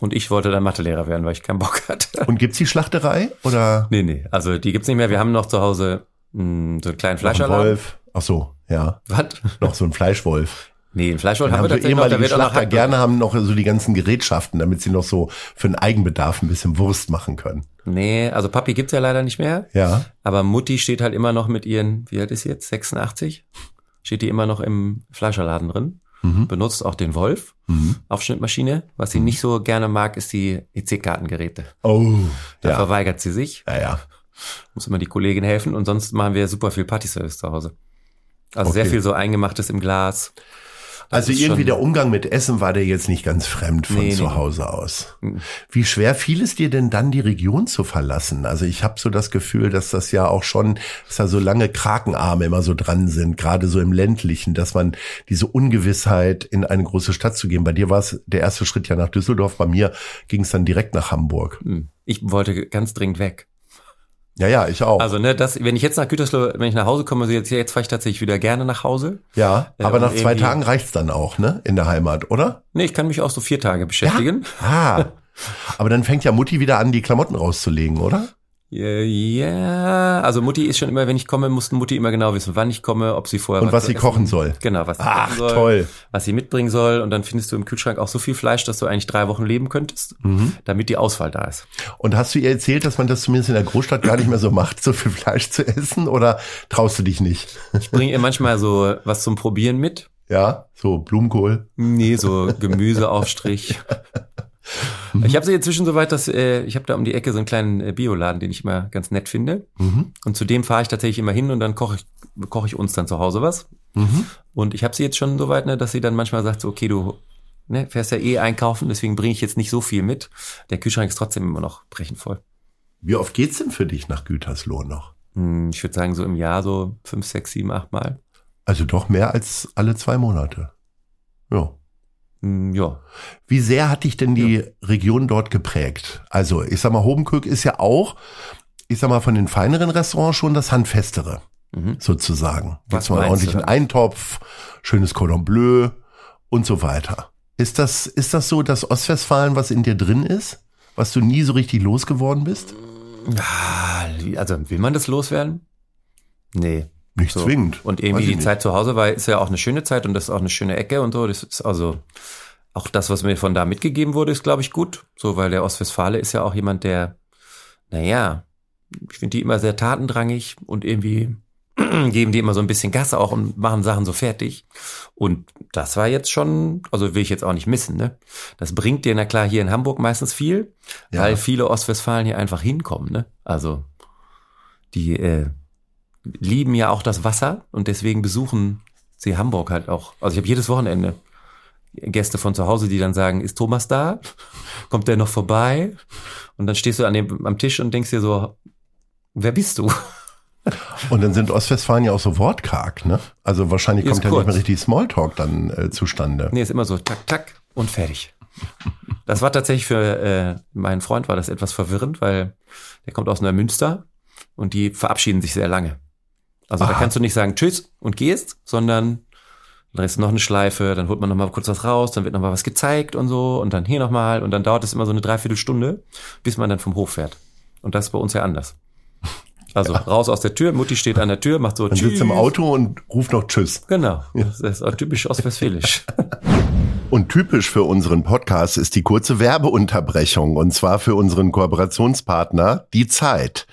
Und ich wollte dann Mathelehrer werden, weil ich keinen Bock hatte. (laughs) Und gibt's die Schlachterei oder Nee, nee, also die gibt's nicht mehr. Wir haben noch zu Hause mh, so einen kleinen Fleischerladen. Wolf? Ach so, ja. Was? Noch so ein Fleischwolf. Nee, einen Fleischwolf haben Haben wir so tatsächlich noch. Da ehemalige wird auch noch Schlachter gerne haben noch so die ganzen Gerätschaften, damit sie noch so für den Eigenbedarf ein bisschen Wurst machen können. Nee, also Papi gibt's ja leider nicht mehr. Ja. Aber Mutti steht halt immer noch mit ihren, wie alt ist sie jetzt? 86? Steht die immer noch im Fleischerladen drin. Mhm. Benutzt auch den Wolf. Mhm. Aufschnittmaschine. Was sie nicht so gerne mag, ist die EC-Kartengeräte. Oh, Da ja. verweigert sie sich. Ja, ja. Muss immer die Kollegin helfen. Und sonst machen wir super viel Partyservice zu Hause. Also sehr Okay. viel so eingemachtes im Glas. Also irgendwie der Umgang mit Essen war dir jetzt nicht ganz fremd von Nee, nee, zu nee. Hause aus. Mhm. Wie schwer fiel es dir denn dann, die Region zu verlassen? Also ich habe so das Gefühl, dass das ja auch schon, dass da so lange Krakenarme immer so dran sind, gerade so im ländlichen, dass man diese Ungewissheit in eine große Stadt zu gehen. Bei dir war es der erste Schritt ja nach Düsseldorf, bei mir ging es dann direkt nach Hamburg. Hm. Ich wollte ganz dringend weg. Ja, ja, ich auch. Also, ne, das, wenn ich jetzt nach Gütersloh, wenn ich nach Hause komme, jetzt, jetzt fahre ich tatsächlich wieder gerne nach Hause. ja, äh, aber nach zwei Tagen reicht's dann auch, ne? In der Heimat, oder? Nee, ich kann mich auch so vier Tage beschäftigen. Ah. Aber dann fängt ja Mutti wieder an, die Klamotten rauszulegen, oder? Ja, ja, also Mutti ist schon immer, wenn ich komme, muss Mutti immer genau wissen, wann ich komme, ob sie vorher Und was zu sie kochen soll. Genau, was sie Ach, kochen soll, toll. was sie mitbringen soll. Und dann findest du im Kühlschrank auch so viel Fleisch, dass du eigentlich drei Wochen leben könntest, Mhm. damit die Auswahl da ist. Und hast du ihr erzählt, dass man das zumindest in der Großstadt gar nicht mehr so macht, so viel Fleisch zu essen? Oder traust du dich nicht? Ich bringe ihr manchmal so was zum Probieren mit. Ja, so Blumenkohl. Nee, so Gemüseaufstrich. (laughs) Ich habe sie inzwischen so weit, dass äh, ich habe da um die Ecke so einen kleinen äh, Bioladen, den ich immer ganz nett finde. Mhm. Und zu dem fahre ich tatsächlich immer hin und dann koche ich, koche ich uns dann zu Hause was. Mhm. Und ich habe sie jetzt schon so weit, ne, dass sie dann manchmal sagt, so, okay, du ne, fährst ja eh einkaufen, deswegen bringe ich jetzt nicht so viel mit. Der Kühlschrank ist trotzdem immer noch brechend voll. Wie oft geht's denn für dich nach Gütersloh noch? Hm, Ich würde sagen, so im Jahr so fünf, sechs, sieben, acht Mal. Also doch mehr als alle zwei Monate. Ja. Hm, Ja. Wie sehr hat dich denn die Region dort geprägt? Also, ich sag mal, Hobenkirk ist ja auch, ich sag mal, von den feineren Restaurants schon das handfestere, Mhm. sozusagen. Gibt's mal einen ordentlichen da? Eintopf, schönes Cordon Bleu und so weiter. Ist das, ist das so, dass Ostwestfalen was in dir drin ist? Was du nie so richtig losgeworden bist? Ah, Also will man das loswerden? Nee. Nicht So. zwingend. Und irgendwie die nicht. Zeit zu Hause war, ist ja auch eine schöne Zeit und das ist auch eine schöne Ecke und so. Das ist also auch das, was mir von da mitgegeben wurde, ist, glaube ich, gut. So, weil der Ostwestfale ist ja auch jemand, der, naja, ich finde die immer sehr tatendrangig und irgendwie (clears throat) geben die immer so ein bisschen Gas auch und machen Sachen so fertig. Und das war jetzt schon, also will ich jetzt auch nicht missen, ne? Das bringt dir, na klar, hier in Hamburg meistens viel, Ja. weil viele Ostwestfalen hier einfach hinkommen, ne? Also, die äh, lieben ja auch das Wasser und deswegen besuchen sie Hamburg halt auch. Also ich habe jedes Wochenende Gäste von zu Hause, die dann sagen, ist Thomas da? (laughs) Kommt der noch vorbei? Und dann stehst du an dem, am Tisch und denkst dir so, wer bist du? (laughs) Und dann sind Ostwestfalen ja auch so wortkarg, ne? Also wahrscheinlich kommt ja kurz. nicht mehr richtig Smalltalk dann äh, zustande. Nee, ist immer so, tack, tack und fertig. Das war tatsächlich für äh, meinen Freund war das etwas verwirrend, weil der kommt aus Neumünster und die verabschieden sich sehr lange. Also da Aha. kannst du nicht sagen Tschüss und gehst, sondern dann ist noch eine Schleife, dann holt man noch mal kurz was raus, dann wird noch mal was gezeigt und so und dann hier noch mal und dann dauert es immer so eine Dreiviertelstunde, bis man dann vom Hof fährt. Und das ist bei uns ja anders. Also raus aus der Tür, Mutti steht an der Tür, macht so Man sitzt im Auto und ruft noch Tschüss. Genau, das ist auch typisch ostwestfälisch. (laughs) Und typisch für unseren Podcast ist die kurze Werbeunterbrechung und zwar für unseren Kooperationspartner Die Zeit.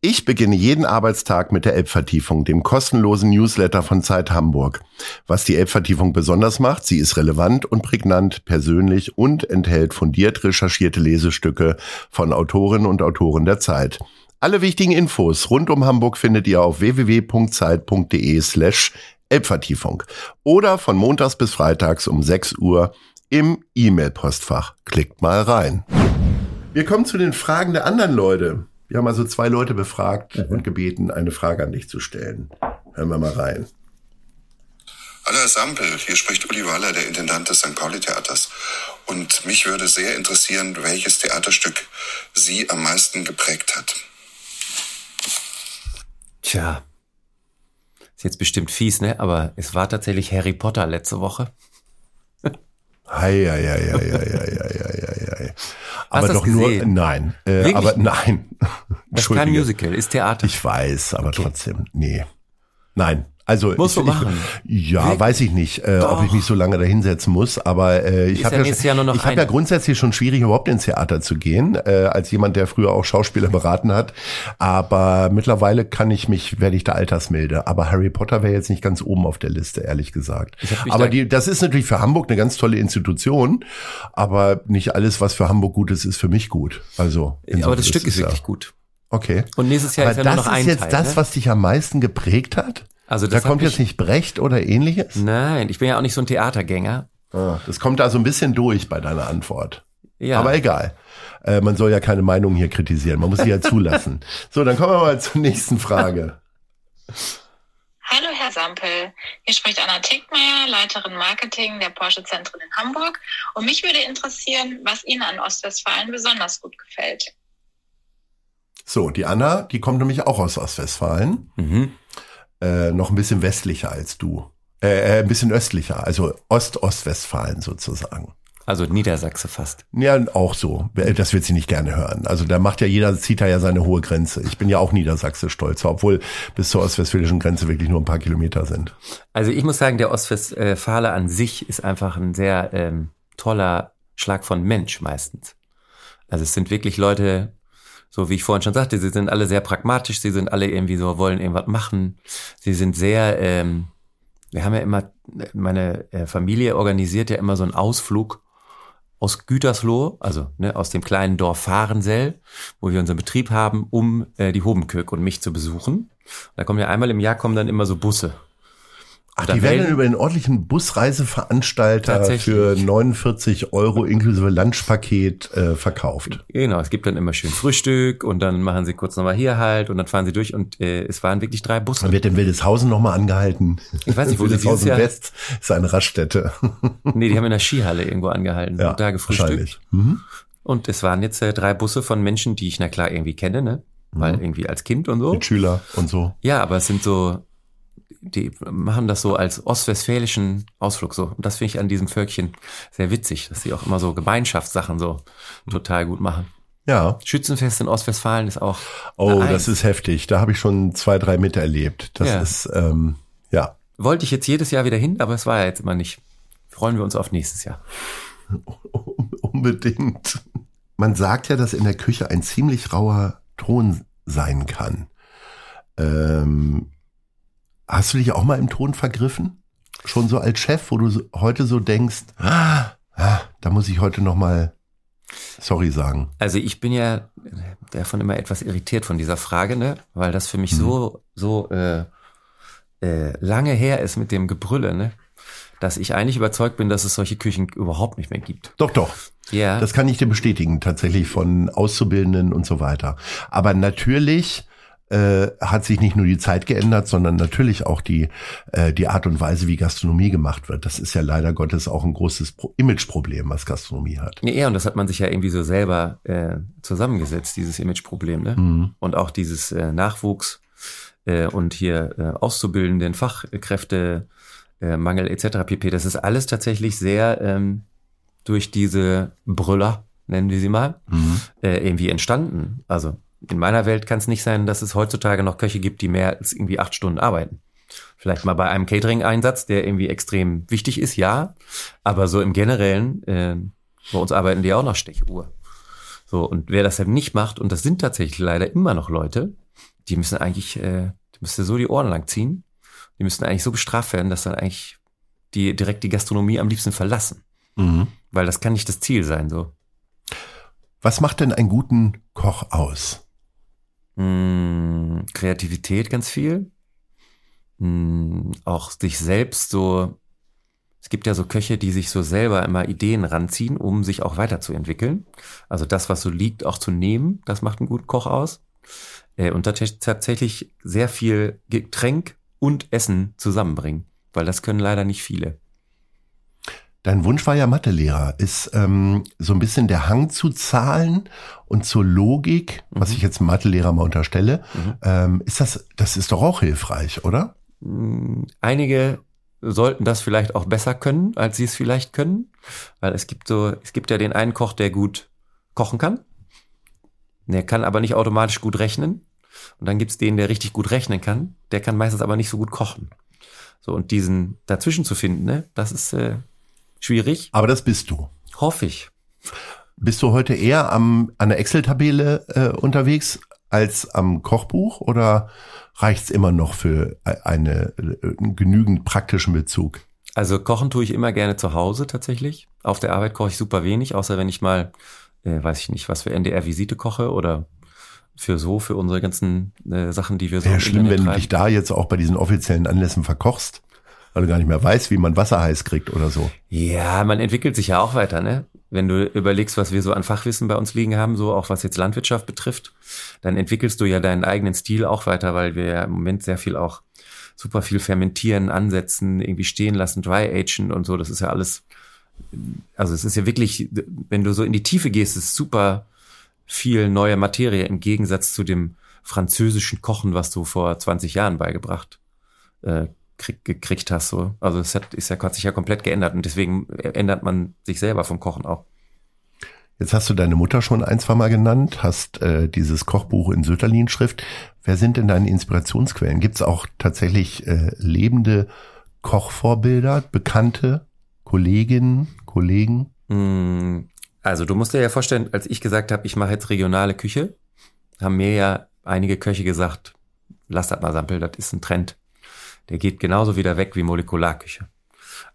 Ich beginne jeden Arbeitstag mit der Elbvertiefung, dem kostenlosen Newsletter von Zeit Hamburg. Was die Elbvertiefung besonders macht, sie ist relevant und prägnant, persönlich und enthält fundiert recherchierte Lesestücke von Autorinnen und Autoren der Zeit. Alle wichtigen Infos rund um Hamburg findet ihr auf www.zeit.de slash Elbvertiefung oder von montags bis freitags um 6 Uhr im E-Mail-Postfach. Klickt mal rein. Wir kommen zu den Fragen der anderen Leute. Wir haben also zwei Leute befragt und gebeten, eine Frage an dich zu stellen. Hören wir mal rein. Hallo Herr Sampel, hier spricht Uli Waller, der Intendant des St. Pauli Theaters. Und mich würde sehr interessieren, welches Theaterstück Sie am meisten geprägt hat. Tja, Ist jetzt bestimmt fies, ne? Aber es war tatsächlich Harry Potter letzte Woche. Hei, hei, hei, hei, hei, hei, hei, hei. (laughs) Aber doch nur, nein, äh, Wirklich aber nein. Das ist kein. Musical, ist Theater. Ich weiß, aber trotzdem, nee. Nein. Also Musst ich, machen. Ich, ja, Wirklich? weiß ich nicht, äh, ob ich mich so lange da hinsetzen muss, aber äh, ich habe ja ja, ich habe ja grundsätzlich schon schwierig überhaupt ins Theater zu gehen, äh, als jemand, der früher auch Schauspieler (laughs) beraten hat. Aber mittlerweile kann ich mich, werde ich da altersmilde. Aber Harry Potter wäre jetzt nicht ganz oben auf der Liste, ehrlich gesagt. hab Aber da- die, das ist natürlich für Hamburg eine ganz tolle Institution, aber nicht alles, was für Hamburg gut ist, ist für mich gut. Also aber das Stück ist ja- wirklich gut. Okay. Und nächstes Jahr Aber ist ja nur das noch ein ist jetzt Teil. das, ne? was dich am meisten geprägt hat? Also Da kommt jetzt nicht Brecht oder ähnliches? Nein, ich bin ja auch nicht so ein Theatergänger. Ah, das kommt da so ein bisschen durch bei deiner Antwort. Ja. Aber egal. Äh, man soll ja keine Meinung hier kritisieren. Man muss sie ja (laughs) zulassen. So, dann kommen wir mal zur nächsten Frage. Hallo Herr Sampel, hier spricht Anna Tickmeier, Leiterin Marketing der Porsche Zentren in Hamburg. Und mich würde interessieren, was Ihnen an Ostwestfalen besonders gut gefällt. So, die Anna, die kommt nämlich auch aus Ostwestfalen. Mhm. Äh, noch ein bisschen westlicher als du. Äh, äh, ein bisschen östlicher, also Ost-Ostwestfalen sozusagen. Also Niedersachse fast. Ja, auch so. Das wird sie nicht gerne hören. Also da macht ja jeder, zieht da ja seine hohe Grenze. Ich bin ja auch Niedersachse stolz, obwohl bis zur ostwestfälischen Grenze wirklich nur ein paar Kilometer sind. Also ich muss sagen, der Ostwestfale an sich ist einfach ein sehr ähm, toller Schlag von Mensch meistens. Also es sind wirklich Leute, so wie ich vorhin schon sagte, sie sind alle sehr pragmatisch, sie sind alle irgendwie so, wollen irgendwas machen. Sie sind sehr, ähm, wir haben ja immer, meine äh, Familie organisiert ja immer so einen Ausflug aus Gütersloh, also ne, aus dem kleinen Dorf Fahrensell, wo wir unseren Betrieb haben, um äh, die Hobenkirk und mich zu besuchen. Da kommen ja einmal im Jahr kommen dann immer so Busse. Ach, die werden dann über den örtlichen Busreiseveranstalter für 49 Euro inklusive Lunchpaket äh, verkauft. Genau, es gibt dann immer schön Frühstück und dann machen sie kurz nochmal hier halt und dann fahren sie durch und äh, es waren wirklich drei Busse. Dann wird in Wildeshausen nochmal angehalten. Ich weiß nicht, wo Wildeshausen Jahr- West ist eine Raststätte. (laughs) Nee, die haben in der Skihalle irgendwo angehalten ja, und da gefrühstückt. Mhm. Und es waren jetzt äh, drei Busse von Menschen, die ich na klar irgendwie kenne, ne? Weil irgendwie als Kind und so. Mit Schüler und so. Ja, aber es sind so, die machen das so als ostwestfälischen Ausflug so. Und das finde ich an diesem Völkchen sehr witzig, dass sie auch immer so Gemeinschaftssachen so total gut machen. Ja. Schützenfest in Ostwestfalen ist auch. Oh, das ist heftig. Da habe ich schon zwei, drei miterlebt. Das Ja. ist, ähm, ja. Wollte ich jetzt jedes Jahr wieder hin, aber es war ja jetzt immer nicht. Freuen wir uns auf nächstes Jahr. (laughs) Unbedingt. Man sagt ja, dass in der Küche ein ziemlich rauer Ton sein kann. Ähm, hast du dich auch mal im Ton vergriffen? Schon so als Chef, wo du heute so denkst, ah, ah, da muss ich heute noch mal sorry sagen. Also ich bin ja davon immer etwas irritiert von dieser Frage, ne? Weil das für mich Mhm. so, so äh, äh, lange her ist mit dem Gebrülle, ne? Dass ich eigentlich überzeugt bin, dass es solche Küchen überhaupt nicht mehr gibt. Doch, doch. Ja. Das kann ich dir bestätigen, tatsächlich von Auszubildenden und so weiter. Aber natürlich äh, hat sich nicht nur die Zeit geändert, sondern natürlich auch die, äh, die Art und Weise, wie Gastronomie gemacht wird. Das ist ja leider Gottes auch ein großes Pro Imageproblem, was Gastronomie hat. Nee, ja, und das hat man sich ja irgendwie so selber äh, zusammengesetzt, dieses Imageproblem, ne? Mhm. Und auch dieses äh, Nachwuchs äh, und hier äh, Auszubildenden, Fachkräfte, äh, Mangel etc. pp. Das ist alles tatsächlich sehr ähm, durch diese Brüller, nennen wir sie mal, Mhm. äh, irgendwie entstanden. Also in meiner Welt kann es nicht sein, dass es heutzutage noch Köche gibt, die mehr als irgendwie acht Stunden arbeiten. Vielleicht mal bei einem Catering-Einsatz, der irgendwie extrem wichtig ist, ja. Aber so im Generellen, äh, bei uns arbeiten die auch noch Stechuhr. So, und wer das halt nicht macht, und das sind tatsächlich leider immer noch Leute, die müssen eigentlich, äh, die müsste so die Ohren lang ziehen. Die müssten eigentlich so bestraft werden, dass dann eigentlich die direkt die Gastronomie am liebsten verlassen. Mhm. Weil das kann nicht das Ziel sein, so. Was macht denn einen guten Koch aus? Mm, Kreativität ganz viel. Mm, auch sich selbst so. Es gibt ja so Köche, die sich so selber immer Ideen ranziehen, um sich auch weiterzuentwickeln. Also das, was so liegt, auch zu nehmen, das macht einen guten Koch aus. Äh, Und tats- tatsächlich sehr viel Getränk und Essen zusammenbringen, weil das können leider nicht viele. Dein Wunsch war ja Mathelehrer. Ist ähm, so ein bisschen der Hang zu Zahlen und zur Logik, was Mhm. ich jetzt Mathelehrer mal unterstelle, Mhm. ähm, ist das, das ist doch auch hilfreich, oder? mh, einige sollten das vielleicht auch besser können, als sie es vielleicht können, weil es gibt so, es gibt ja den einen Koch, der gut kochen kann. Der kann aber nicht automatisch gut rechnen. Und dann gibt's den, der richtig gut rechnen kann. Der kann meistens aber nicht so gut kochen. So, und diesen dazwischen zu finden, ne, das ist äh, schwierig. Aber das bist du. Hoffe ich. Bist du heute eher am, an der Excel-Tabelle äh, unterwegs als am Kochbuch oder reicht's immer noch für e- eine, äh, einen genügend praktischen Bezug? Also kochen tue ich immer gerne zu Hause tatsächlich. Auf der Arbeit koche ich super wenig, außer wenn ich mal, äh, weiß ich nicht, was für NDR-Visite koche oder für so, für unsere ganzen äh, Sachen, die wir so Wäre im schlimm, wenn du dich da jetzt auch bei diesen offiziellen Anlässen verkochst, weil du gar nicht mehr weißt, wie man Wasser heiß kriegt oder so. Ja, man entwickelt sich ja auch weiter, ne? Wenn du überlegst, was wir so an Fachwissen bei uns liegen haben, so auch was jetzt Landwirtschaft betrifft, dann entwickelst du ja deinen eigenen Stil auch weiter, weil wir ja im Moment sehr viel auch super viel fermentieren, ansetzen, irgendwie stehen lassen, dry agen und so. Das ist ja alles, also es ist ja wirklich, wenn du so in die Tiefe gehst, ist super viel neue Materie im Gegensatz zu dem französischen Kochen, was du vor 20 Jahren beigebracht äh, krieg, gekriegt hast. So. Also es hat, ist ja, hat sich ja komplett geändert und deswegen ändert man sich selber vom Kochen auch. Jetzt hast du deine Mutter schon ein, zwei Mal genannt, hast äh, dieses Kochbuch in Söterlin-Schrift. Wer sind denn deine Inspirationsquellen? Gibt es auch tatsächlich äh, lebende Kochvorbilder, bekannte Kolleginnen, Kollegen? Mm, Also du musst dir ja vorstellen, als ich gesagt habe, ich mache jetzt regionale Küche, haben mir ja einige Köche gesagt, lass das mal Sampel, das ist ein Trend. Der geht genauso wieder weg wie Molekularküche.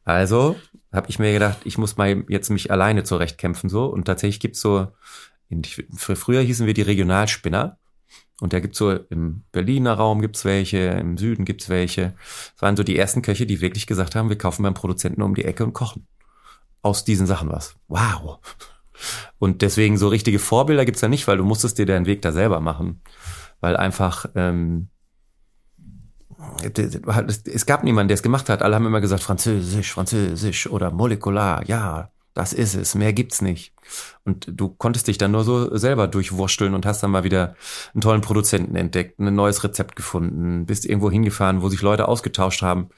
Also habe ich mir gedacht, ich muss mal jetzt mich alleine zurechtkämpfen so und tatsächlich gibt's so, in, früher hießen wir die Regionalspinner und da gibt's so im Berliner Raum gibt's welche, im Süden gibt's welche. Das waren so die ersten Köche, die wirklich gesagt haben, wir kaufen beim Produzenten um die Ecke und kochen aus diesen Sachen was. Wow. Und deswegen so richtige Vorbilder gibt's da nicht, weil du musstest dir deinen Weg da selber machen. Weil einfach, ähm, es gab niemanden, der es gemacht hat. Alle haben immer gesagt, Französisch, Französisch oder molekular. Ja, das ist es. Mehr gibt's nicht. Und du konntest dich dann nur so selber durchwursteln und hast dann mal wieder einen tollen Produzenten entdeckt, ein neues Rezept gefunden, bist irgendwo hingefahren, wo sich Leute ausgetauscht haben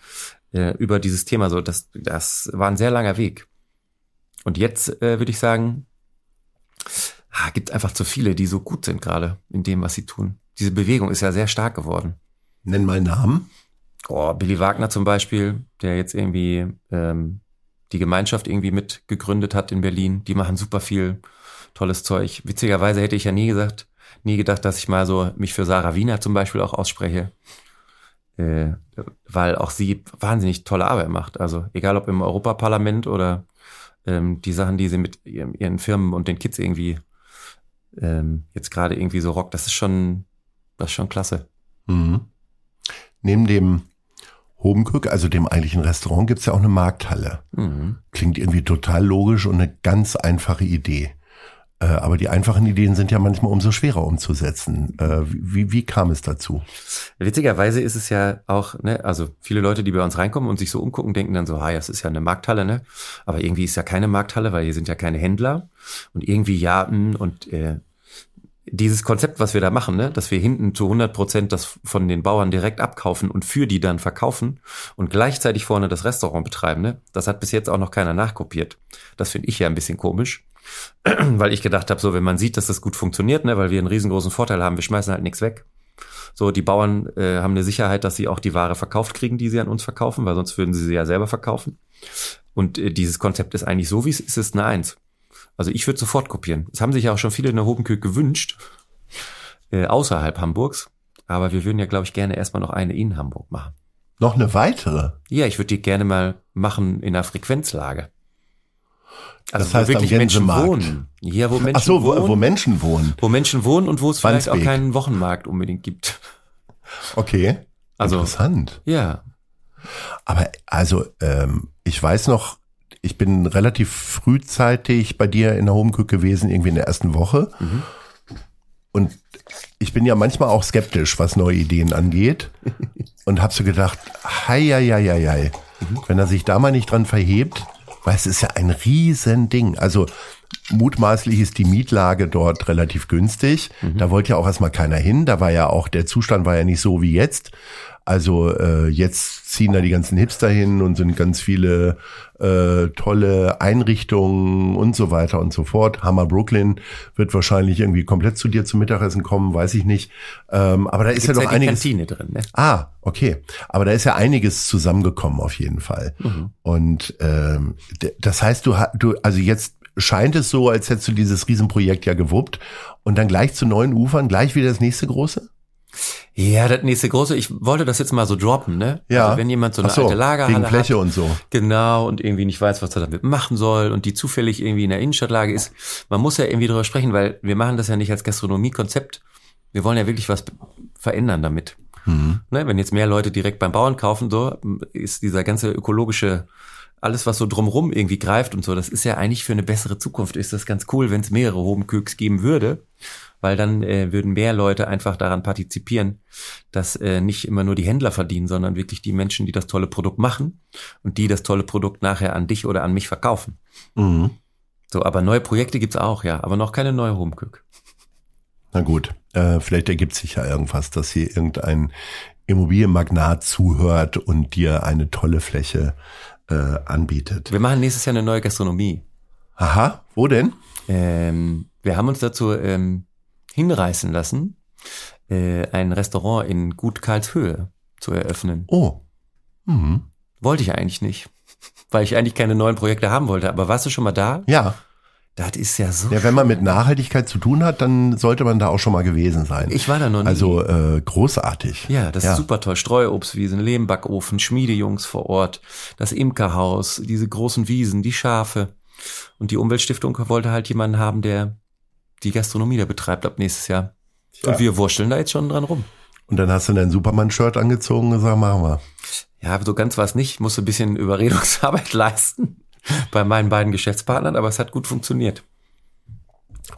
äh, über dieses Thema. So, das, das war ein sehr langer Weg. Und jetzt äh, würde ich sagen, ah, gibt einfach zu viele, die so gut sind gerade in dem, was sie tun. Diese Bewegung ist ja sehr stark geworden. Nenn mal Namen. Oh, Billy Wagner zum Beispiel, der jetzt irgendwie ähm, die Gemeinschaft irgendwie mit gegründet hat in Berlin. Die machen super viel tolles Zeug. Witzigerweise hätte ich ja nie gesagt, nie gedacht, dass ich mal so mich für Sarah Wiener zum Beispiel auch ausspreche. Äh, weil auch sie wahnsinnig tolle Arbeit macht. Also egal ob im Europaparlament oder ähm, die Sachen, die sie mit ihren, ihren Firmen und den Kids irgendwie ähm, jetzt gerade irgendwie so rockt, das ist schon, das ist schon klasse. Mhm. Neben dem Hobenkück, also dem eigentlichen Restaurant, gibt's ja auch eine Markthalle. Mhm. Klingt irgendwie total logisch und eine ganz einfache Idee. Äh, aber die einfachen Ideen sind ja manchmal umso schwerer umzusetzen. Äh, wie, wie kam es dazu? Witzigerweise ist es ja auch, ne, also viele Leute, die bei uns reinkommen und sich so umgucken, denken dann so, ah, ja, es ist ja eine Markthalle, ne? Aber irgendwie ist ja keine Markthalle, weil hier sind ja keine Händler. Und irgendwie ja, mh, und äh, dieses Konzept, was wir da machen, ne, dass wir hinten zu 100 Prozent das von den Bauern direkt abkaufen und für die dann verkaufen und gleichzeitig vorne das Restaurant betreiben, ne, das hat bis jetzt auch noch keiner nachkopiert. Das finde ich ja ein bisschen komisch, (clears throat) weil ich gedacht habe, so wenn man sieht, dass das gut funktioniert, ne, weil wir einen riesengroßen Vorteil haben, wir schmeißen halt nichts weg. So, die Bauern äh, haben eine Sicherheit, dass sie auch die Ware verkauft kriegen, die sie an uns verkaufen, weil sonst würden sie sie ja selber verkaufen. Und äh, dieses Konzept ist eigentlich so, wie es ist, ist eine Eins. Also ich würde sofort kopieren. Es haben sich ja auch schon viele in der Hobenküche gewünscht, äh, außerhalb Hamburgs. Aber wir würden ja, glaube ich, gerne erstmal noch eine in Hamburg machen. Noch eine weitere? Ja, ich würde die gerne mal machen in einer Frequenzlage. Also Das heißt wo wirklich Menschen wohnen. Hier, wo Menschen Ach so, wohnen. wo, wo Menschen wohnen. wo Menschen wohnen und wo es vielleicht auch keinen Wochenmarkt unbedingt gibt. Okay. Also- Interessant. Ja. Aber also, ähm, ich weiß noch, ich bin relativ frühzeitig bei dir in der Homecook gewesen, irgendwie in der ersten Woche. Und ich bin ja manchmal auch skeptisch, was neue Ideen angeht. Und hab so gedacht, hei, hei, hei, hei, hei. wenn er sich da mal nicht dran verhebt, weil es ist ja ein Riesending. Also mutmaßlich ist die Mietlage dort relativ günstig. Da wollte ja auch erstmal keiner hin. Da war ja auch, der Zustand war ja nicht so wie jetzt. Also äh, jetzt ziehen da die ganzen Hipster hin und sind ganz viele äh, tolle Einrichtungen und so weiter und so fort. Hammer Brooklyn wird wahrscheinlich irgendwie komplett zu dir zum Mittagessen kommen, weiß ich nicht. Ähm, aber da ist ja doch die einiges. Kantine drin, ne? Ah, okay. Aber da ist ja einiges zusammengekommen auf jeden Fall. Und ähm, das heißt, du, ha- du, also jetzt scheint es so, als hättest du dieses Riesenprojekt ja gewuppt und dann gleich zu neuen Ufern, gleich wieder das nächste große? Ja, das nächste große, ich wollte das jetzt mal so droppen, ne? Ja. Also wenn jemand so eine so, alte Lagerhalle wegen Fläche hat, und so. Genau, und irgendwie nicht weiß, was er damit machen soll und die zufällig irgendwie in der Innenstadtlage ist. Man muss ja irgendwie drüber sprechen, weil wir machen das ja nicht als Gastronomiekonzept. Wir wollen ja wirklich was verändern damit. Mhm. Ne, wenn jetzt mehr Leute direkt beim Bauern kaufen, so ist dieser ganze ökologische, alles was so drumrum irgendwie greift und so, das ist ja eigentlich für eine bessere Zukunft, ist das ganz cool, wenn es mehrere Hobenköks geben würde, weil dann äh, würden mehr Leute einfach daran partizipieren, dass äh, nicht immer nur die Händler verdienen, sondern wirklich die Menschen, die das tolle Produkt machen und die das tolle Produkt nachher an dich oder an mich verkaufen. Mhm. So, aber neue Projekte gibt's auch, ja, aber noch keine neue Homekök. Na gut, äh, vielleicht ergibt sich ja irgendwas, dass hier irgendein Immobilienmagnat zuhört und dir eine tolle Fläche äh, anbietet. Wir machen nächstes Jahr eine neue Gastronomie. Aha, wo denn? Ähm, wir haben uns dazu ähm, hinreißen lassen, äh, ein Restaurant in Gut Karlshöhe zu eröffnen. Oh. Mhm. Wollte ich eigentlich nicht, (laughs) weil ich eigentlich keine neuen Projekte haben wollte. Aber warst du schon mal da? Ja. Das ist ja so. Ja, wenn man mit Nachhaltigkeit zu tun hat, dann sollte man da auch schon mal gewesen sein. Ich war da noch nie. Also äh, großartig. Ja, das ist super toll. Streuobstwiesen, Lehmbackofen, Schmiedejungs vor Ort, das Imkerhaus, diese großen Wiesen, die Schafe. Und die Umweltstiftung wollte halt jemanden haben, der die Gastronomie da betreibt ab nächstes Jahr. Und wir wurschteln da jetzt schon dran rum. Und dann hast du dein Superman-Shirt angezogen und gesagt, machen wir. Ja, so ganz war es nicht. Musste ein bisschen Überredungsarbeit (laughs) leisten bei meinen beiden Geschäftspartnern, aber es hat gut funktioniert.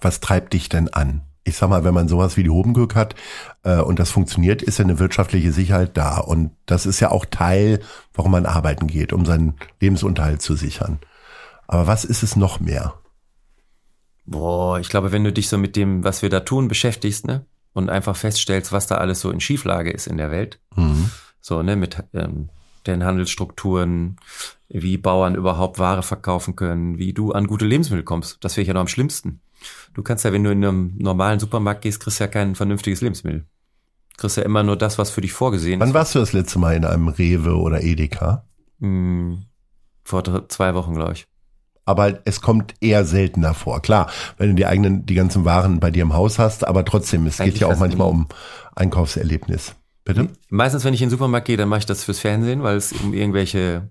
Was treibt dich denn an? Ich sag mal, wenn man sowas wie die Hobenglück hat äh, und das funktioniert, ist ja eine wirtschaftliche Sicherheit da. Und das ist ja auch Teil, warum man arbeiten geht, um seinen Lebensunterhalt zu sichern. Aber was ist es noch mehr? Boah, ich glaube, wenn du dich so mit dem, was wir da tun, beschäftigst, ne? Und einfach feststellst, was da alles so in Schieflage ist in der Welt. Mhm. So, ne, mit ähm, den Handelsstrukturen, wie Bauern überhaupt Ware verkaufen können, wie du an gute Lebensmittel kommst. Das wäre ja noch am schlimmsten. Du kannst ja, wenn du in einem normalen Supermarkt gehst, kriegst ja kein vernünftiges Lebensmittel. Kriegst ja immer nur das, was für dich vorgesehen Wann ist. warst du das letzte Mal in einem Rewe oder Edeka? Hm, vor drei, zwei Wochen, glaube ich. Aber es kommt eher seltener vor. Klar, wenn du die eigenen, die ganzen Waren bei dir im Haus hast, aber trotzdem, es Eigentlich geht ja auch manchmal nie. um Einkaufserlebnis. Bitte? Meistens, wenn ich in den Supermarkt gehe, dann mache ich das fürs Fernsehen, weil es um irgendwelche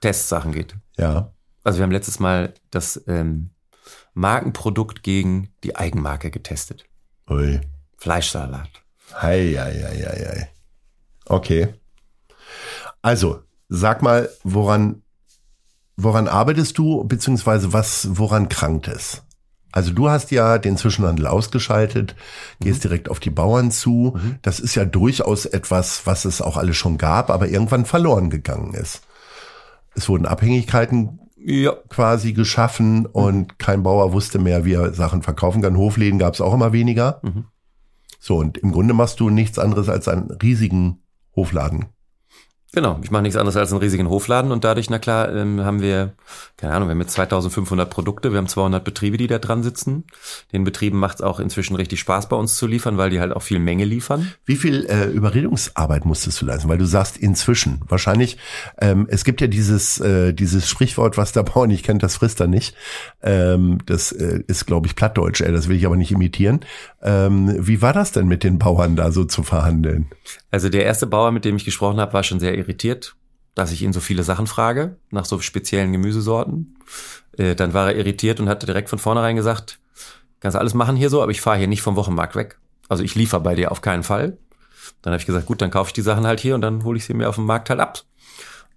Testsachen geht. Ja. Also wir haben letztes Mal das ähm, Markenprodukt gegen die Eigenmarke getestet. Ui. Fleischsalat. Hei, hei, hei, hei. Okay. Also, sag mal, woran, woran arbeitest du, beziehungsweise was, woran krankt es? Also du hast ja den Zwischenhandel ausgeschaltet, gehst direkt auf die Bauern zu. Das ist ja durchaus etwas, was es auch alles schon gab, aber irgendwann verloren gegangen ist. Es wurden Abhängigkeiten Ja. quasi geschaffen und kein Bauer wusste mehr, wie er Sachen verkaufen kann. Hofläden gab es auch immer weniger. Mhm. So, und im Grunde machst du nichts anderes als einen riesigen Hofladen. Genau, ich mache nichts anderes als einen riesigen Hofladen und dadurch, na klar, ähm, haben wir, keine Ahnung, wir haben jetzt 2500 Produkte, wir haben 200 Betriebe, die da dran sitzen. Den Betrieben macht es auch inzwischen richtig Spaß bei uns zu liefern, weil die halt auch viel Menge liefern. Wie viel äh, Überredungsarbeit musstest du leisten? Weil du sagst inzwischen. Wahrscheinlich, ähm, es gibt ja dieses, äh, dieses Sprichwort, was der Bauer nicht kennt, das frisst er nicht. Ähm, das äh, ist, glaube ich, Plattdeutsch, äh, das will ich aber nicht imitieren. Ähm, wie war das denn mit den Bauern da so zu verhandeln? Also der erste Bauer, mit dem ich gesprochen habe, war schon sehr irritiert, dass ich ihn so viele Sachen frage, nach so speziellen Gemüsesorten. Äh, dann war er irritiert und hatte direkt von vornherein gesagt, kannst alles machen hier so, aber ich fahre hier nicht vom Wochenmarkt weg. Also ich liefere bei dir auf keinen Fall. Dann habe ich gesagt, gut, dann kaufe ich die Sachen halt hier und dann hole ich sie mir auf dem Markt halt ab.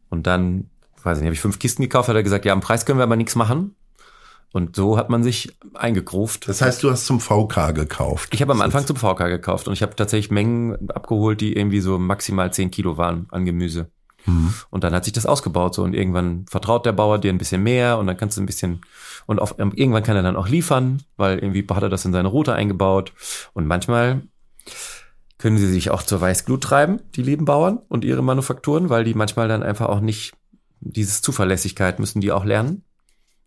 Und dann, weiß ich nicht, habe ich fünf Kisten gekauft, hat er gesagt, ja, am Preis können wir aber nichts machen. Und so hat man sich eingekruft. Das heißt, du hast zum VK gekauft. Ich habe am Anfang zum VK gekauft und ich habe tatsächlich Mengen abgeholt, die irgendwie so maximal 10 Kilo waren an Gemüse. Und dann hat sich das ausgebaut so und irgendwann vertraut der Bauer dir ein bisschen mehr und dann kannst du ein bisschen und auf, ähm, irgendwann kann er dann auch liefern, weil irgendwie hat er das in seine Route eingebaut und manchmal können sie sich auch zur Weißglut treiben, die lieben Bauern und ihre Manufakturen, weil die manchmal dann einfach auch nicht dieses Zuverlässigkeit müssen die auch lernen.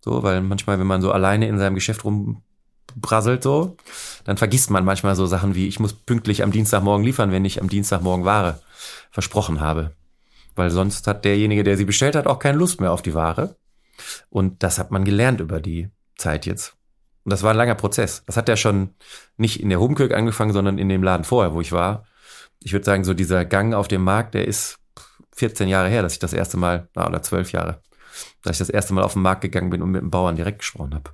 So, weil manchmal, wenn man so alleine in seinem Geschäft rumbrasselt so, dann vergisst man manchmal so Sachen wie, ich muss pünktlich am Dienstagmorgen liefern, wenn ich am Dienstagmorgen Ware versprochen habe. Weil sonst hat derjenige, der sie bestellt hat, auch keine Lust mehr auf die Ware. Und das hat man gelernt über die Zeit jetzt. Und das war ein langer Prozess. Das hat ja schon nicht in der Hobenkirk angefangen, sondern in dem Laden vorher, wo ich war. Ich würde sagen, so dieser Gang auf dem Markt, der ist 14 Jahre her, dass ich das erste Mal, na, oder 12 Jahre, dass ich das erste Mal auf den Markt gegangen bin und mit dem Bauern direkt gesprochen habe.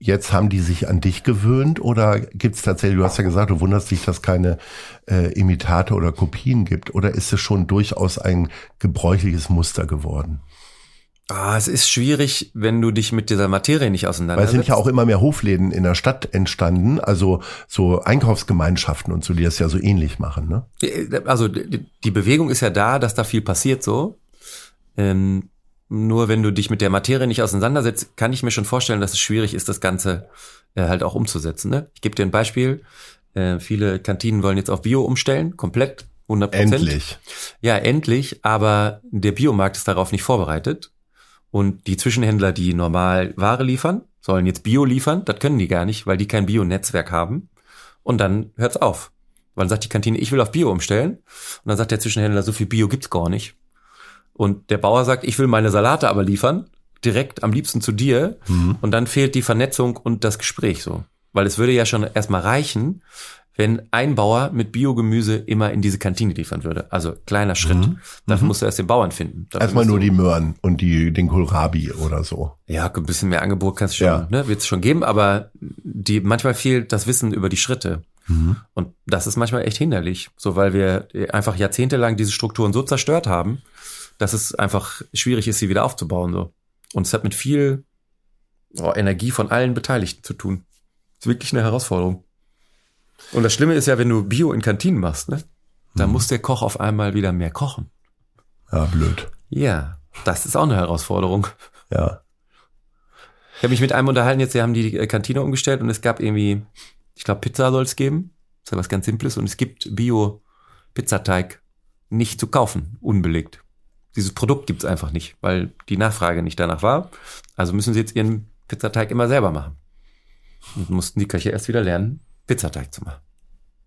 Jetzt haben die sich an dich gewöhnt oder gibt's tatsächlich, du hast ja gesagt, du wunderst dich, dass keine äh, Imitate oder Kopien gibt oder ist es schon durchaus ein gebräuchliches Muster geworden? Ah, es ist schwierig, wenn du dich mit dieser Materie nicht Weil es auseinandersetzt. sind ja auch immer mehr Hofläden in der Stadt entstanden, also so Einkaufsgemeinschaften und so, die das ja so ähnlich machen, ne? Also die die Bewegung ist ja da, dass da viel passiert so. Ähm, nur wenn du dich mit der Materie nicht auseinandersetzt, kann ich mir schon vorstellen, dass es schwierig ist, das Ganze äh, halt auch umzusetzen. Ne? Ich gebe dir ein Beispiel. Äh, viele Kantinen wollen jetzt auf Bio umstellen, komplett, 100 Prozent. Endlich. Ja, endlich, aber der Biomarkt ist darauf nicht vorbereitet. Und die Zwischenhändler, die normal Ware liefern, sollen jetzt Bio liefern. Das können die gar nicht, weil die kein Bio-Netzwerk haben. Und dann hört's auf. Weil dann sagt die Kantine, ich will auf Bio umstellen. Und dann sagt der Zwischenhändler, so viel Bio gibt's gar nicht. Und der Bauer sagt, ich will meine Salate aber liefern, direkt am liebsten zu dir. Und dann fehlt die Vernetzung und das Gespräch so. Weil es würde ja schon erstmal reichen, wenn ein Bauer mit Biogemüse immer in diese Kantine liefern würde. Also kleiner Schritt. Dafür musst du erst den Bauern finden. Dafür Erstmal nur die Möhren und die, den Kohlrabi oder so. ja, ein bisschen mehr Angebot kannst du schon, Ja. ne, wird es schon geben, aber die, manchmal fehlt das Wissen über die Schritte. Und das ist manchmal echt hinderlich, so weil wir einfach jahrzehntelang diese Strukturen so zerstört haben, dass es einfach schwierig ist, sie wieder aufzubauen. So. Und es hat mit viel oh, Energie von allen Beteiligten zu tun. ist wirklich eine Herausforderung. Und das Schlimme ist ja, wenn du Bio in Kantinen machst, ne, dann muss der Koch auf einmal wieder mehr kochen. Ja, blöd. Ja, das ist auch eine Herausforderung. Ja. Ich habe mich mit einem unterhalten, jetzt, die haben die äh, Kantine umgestellt und es gab irgendwie, ich glaube, Pizza soll es geben. Das ist ja was ganz Simples und es gibt Bio-Pizzateig nicht zu kaufen, unbelegt. Dieses Produkt gibt's einfach nicht, weil die Nachfrage nicht danach war. Also müssen sie jetzt ihren Pizzateig immer selber machen. Und mussten die Köche erst wieder lernen, Pizzateig zu machen.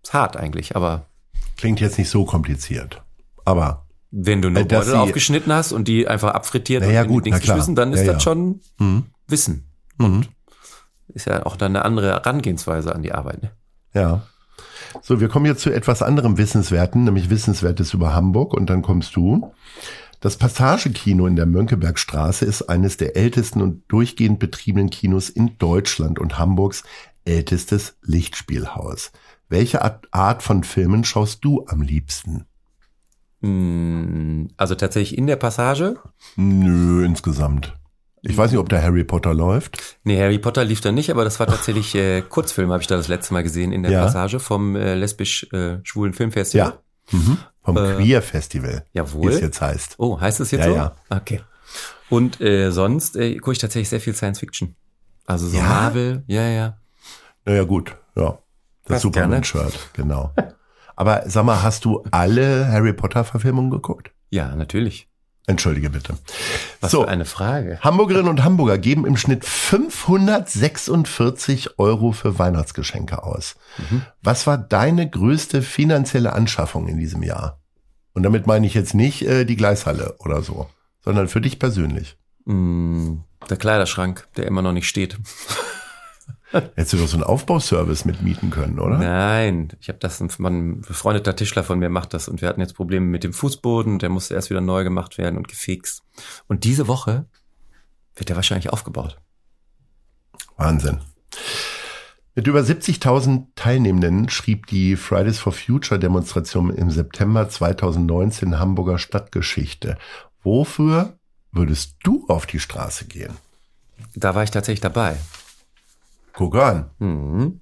Ist hart eigentlich, aber Klingt jetzt nicht so kompliziert. Aber, wenn du nur Beutel sie- aufgeschnitten hast und die einfach abfrittiert ja, und die gut, Dings geschmissen, dann ist Ja, das ja. schon hm, Wissen. mhm. Ist ja auch dann eine andere Herangehensweise an die Arbeit. Ne? ja. So, wir kommen jetzt zu etwas anderem Wissenswerten, nämlich Wissenswertes über Hamburg und dann kommst du. Das Passagekino in der Mönckebergstraße ist eines der ältesten und durchgehend betriebenen Kinos in Deutschland und Hamburgs ältestes Lichtspielhaus. Welche Art- von Filmen schaust du am liebsten? Mm, Also tatsächlich in der Passage. Nö, insgesamt. Ich weiß nicht, ob da Harry Potter läuft. Nee, Harry Potter lief da nicht, aber das war tatsächlich (laughs) äh, Kurzfilm, habe ich da das letzte Mal gesehen in der Ja. Passage vom äh, lesbisch-schwulen Filmfestival. Ja. Mhm. Vom Äh, Queer Festival, wie Jawohl. es jetzt heißt. Oh, heißt es jetzt Ja, so? ja. Okay. Und äh, sonst äh, gucke ich tatsächlich sehr viel Science Fiction. Also so Ja? Marvel, ja, ja. Naja, gut, ja. Das? Superman-Shirt, genau. Aber sag mal, hast du alle Harry Potter-Verfilmungen geguckt? Ja, natürlich. Entschuldige bitte. Was so, für eine Frage. Hamburgerinnen und Hamburger geben im Schnitt 546 Euro für Weihnachtsgeschenke aus. Mhm. Was war deine größte finanzielle Anschaffung in diesem Jahr? Und damit meine ich jetzt nicht äh, die Gleishalle oder so, sondern für dich persönlich. Mm, der Kleiderschrank, der immer noch nicht steht. Hättest du doch so einen Aufbauservice mitmieten können, oder? Nein, ich habe das, ein, befreundeter Tischler von mir macht das und wir hatten jetzt Probleme mit dem Fußboden, der musste erst wieder neu gemacht werden und gefixt. Und diese Woche wird der wahrscheinlich aufgebaut. Wahnsinn. Mit über 70.000 Teilnehmenden schrieb die Fridays for Future Demonstration im September 2019 Hamburger Stadtgeschichte. Wofür würdest du auf die Straße gehen? Da war ich tatsächlich dabei. Guck an. Mhm.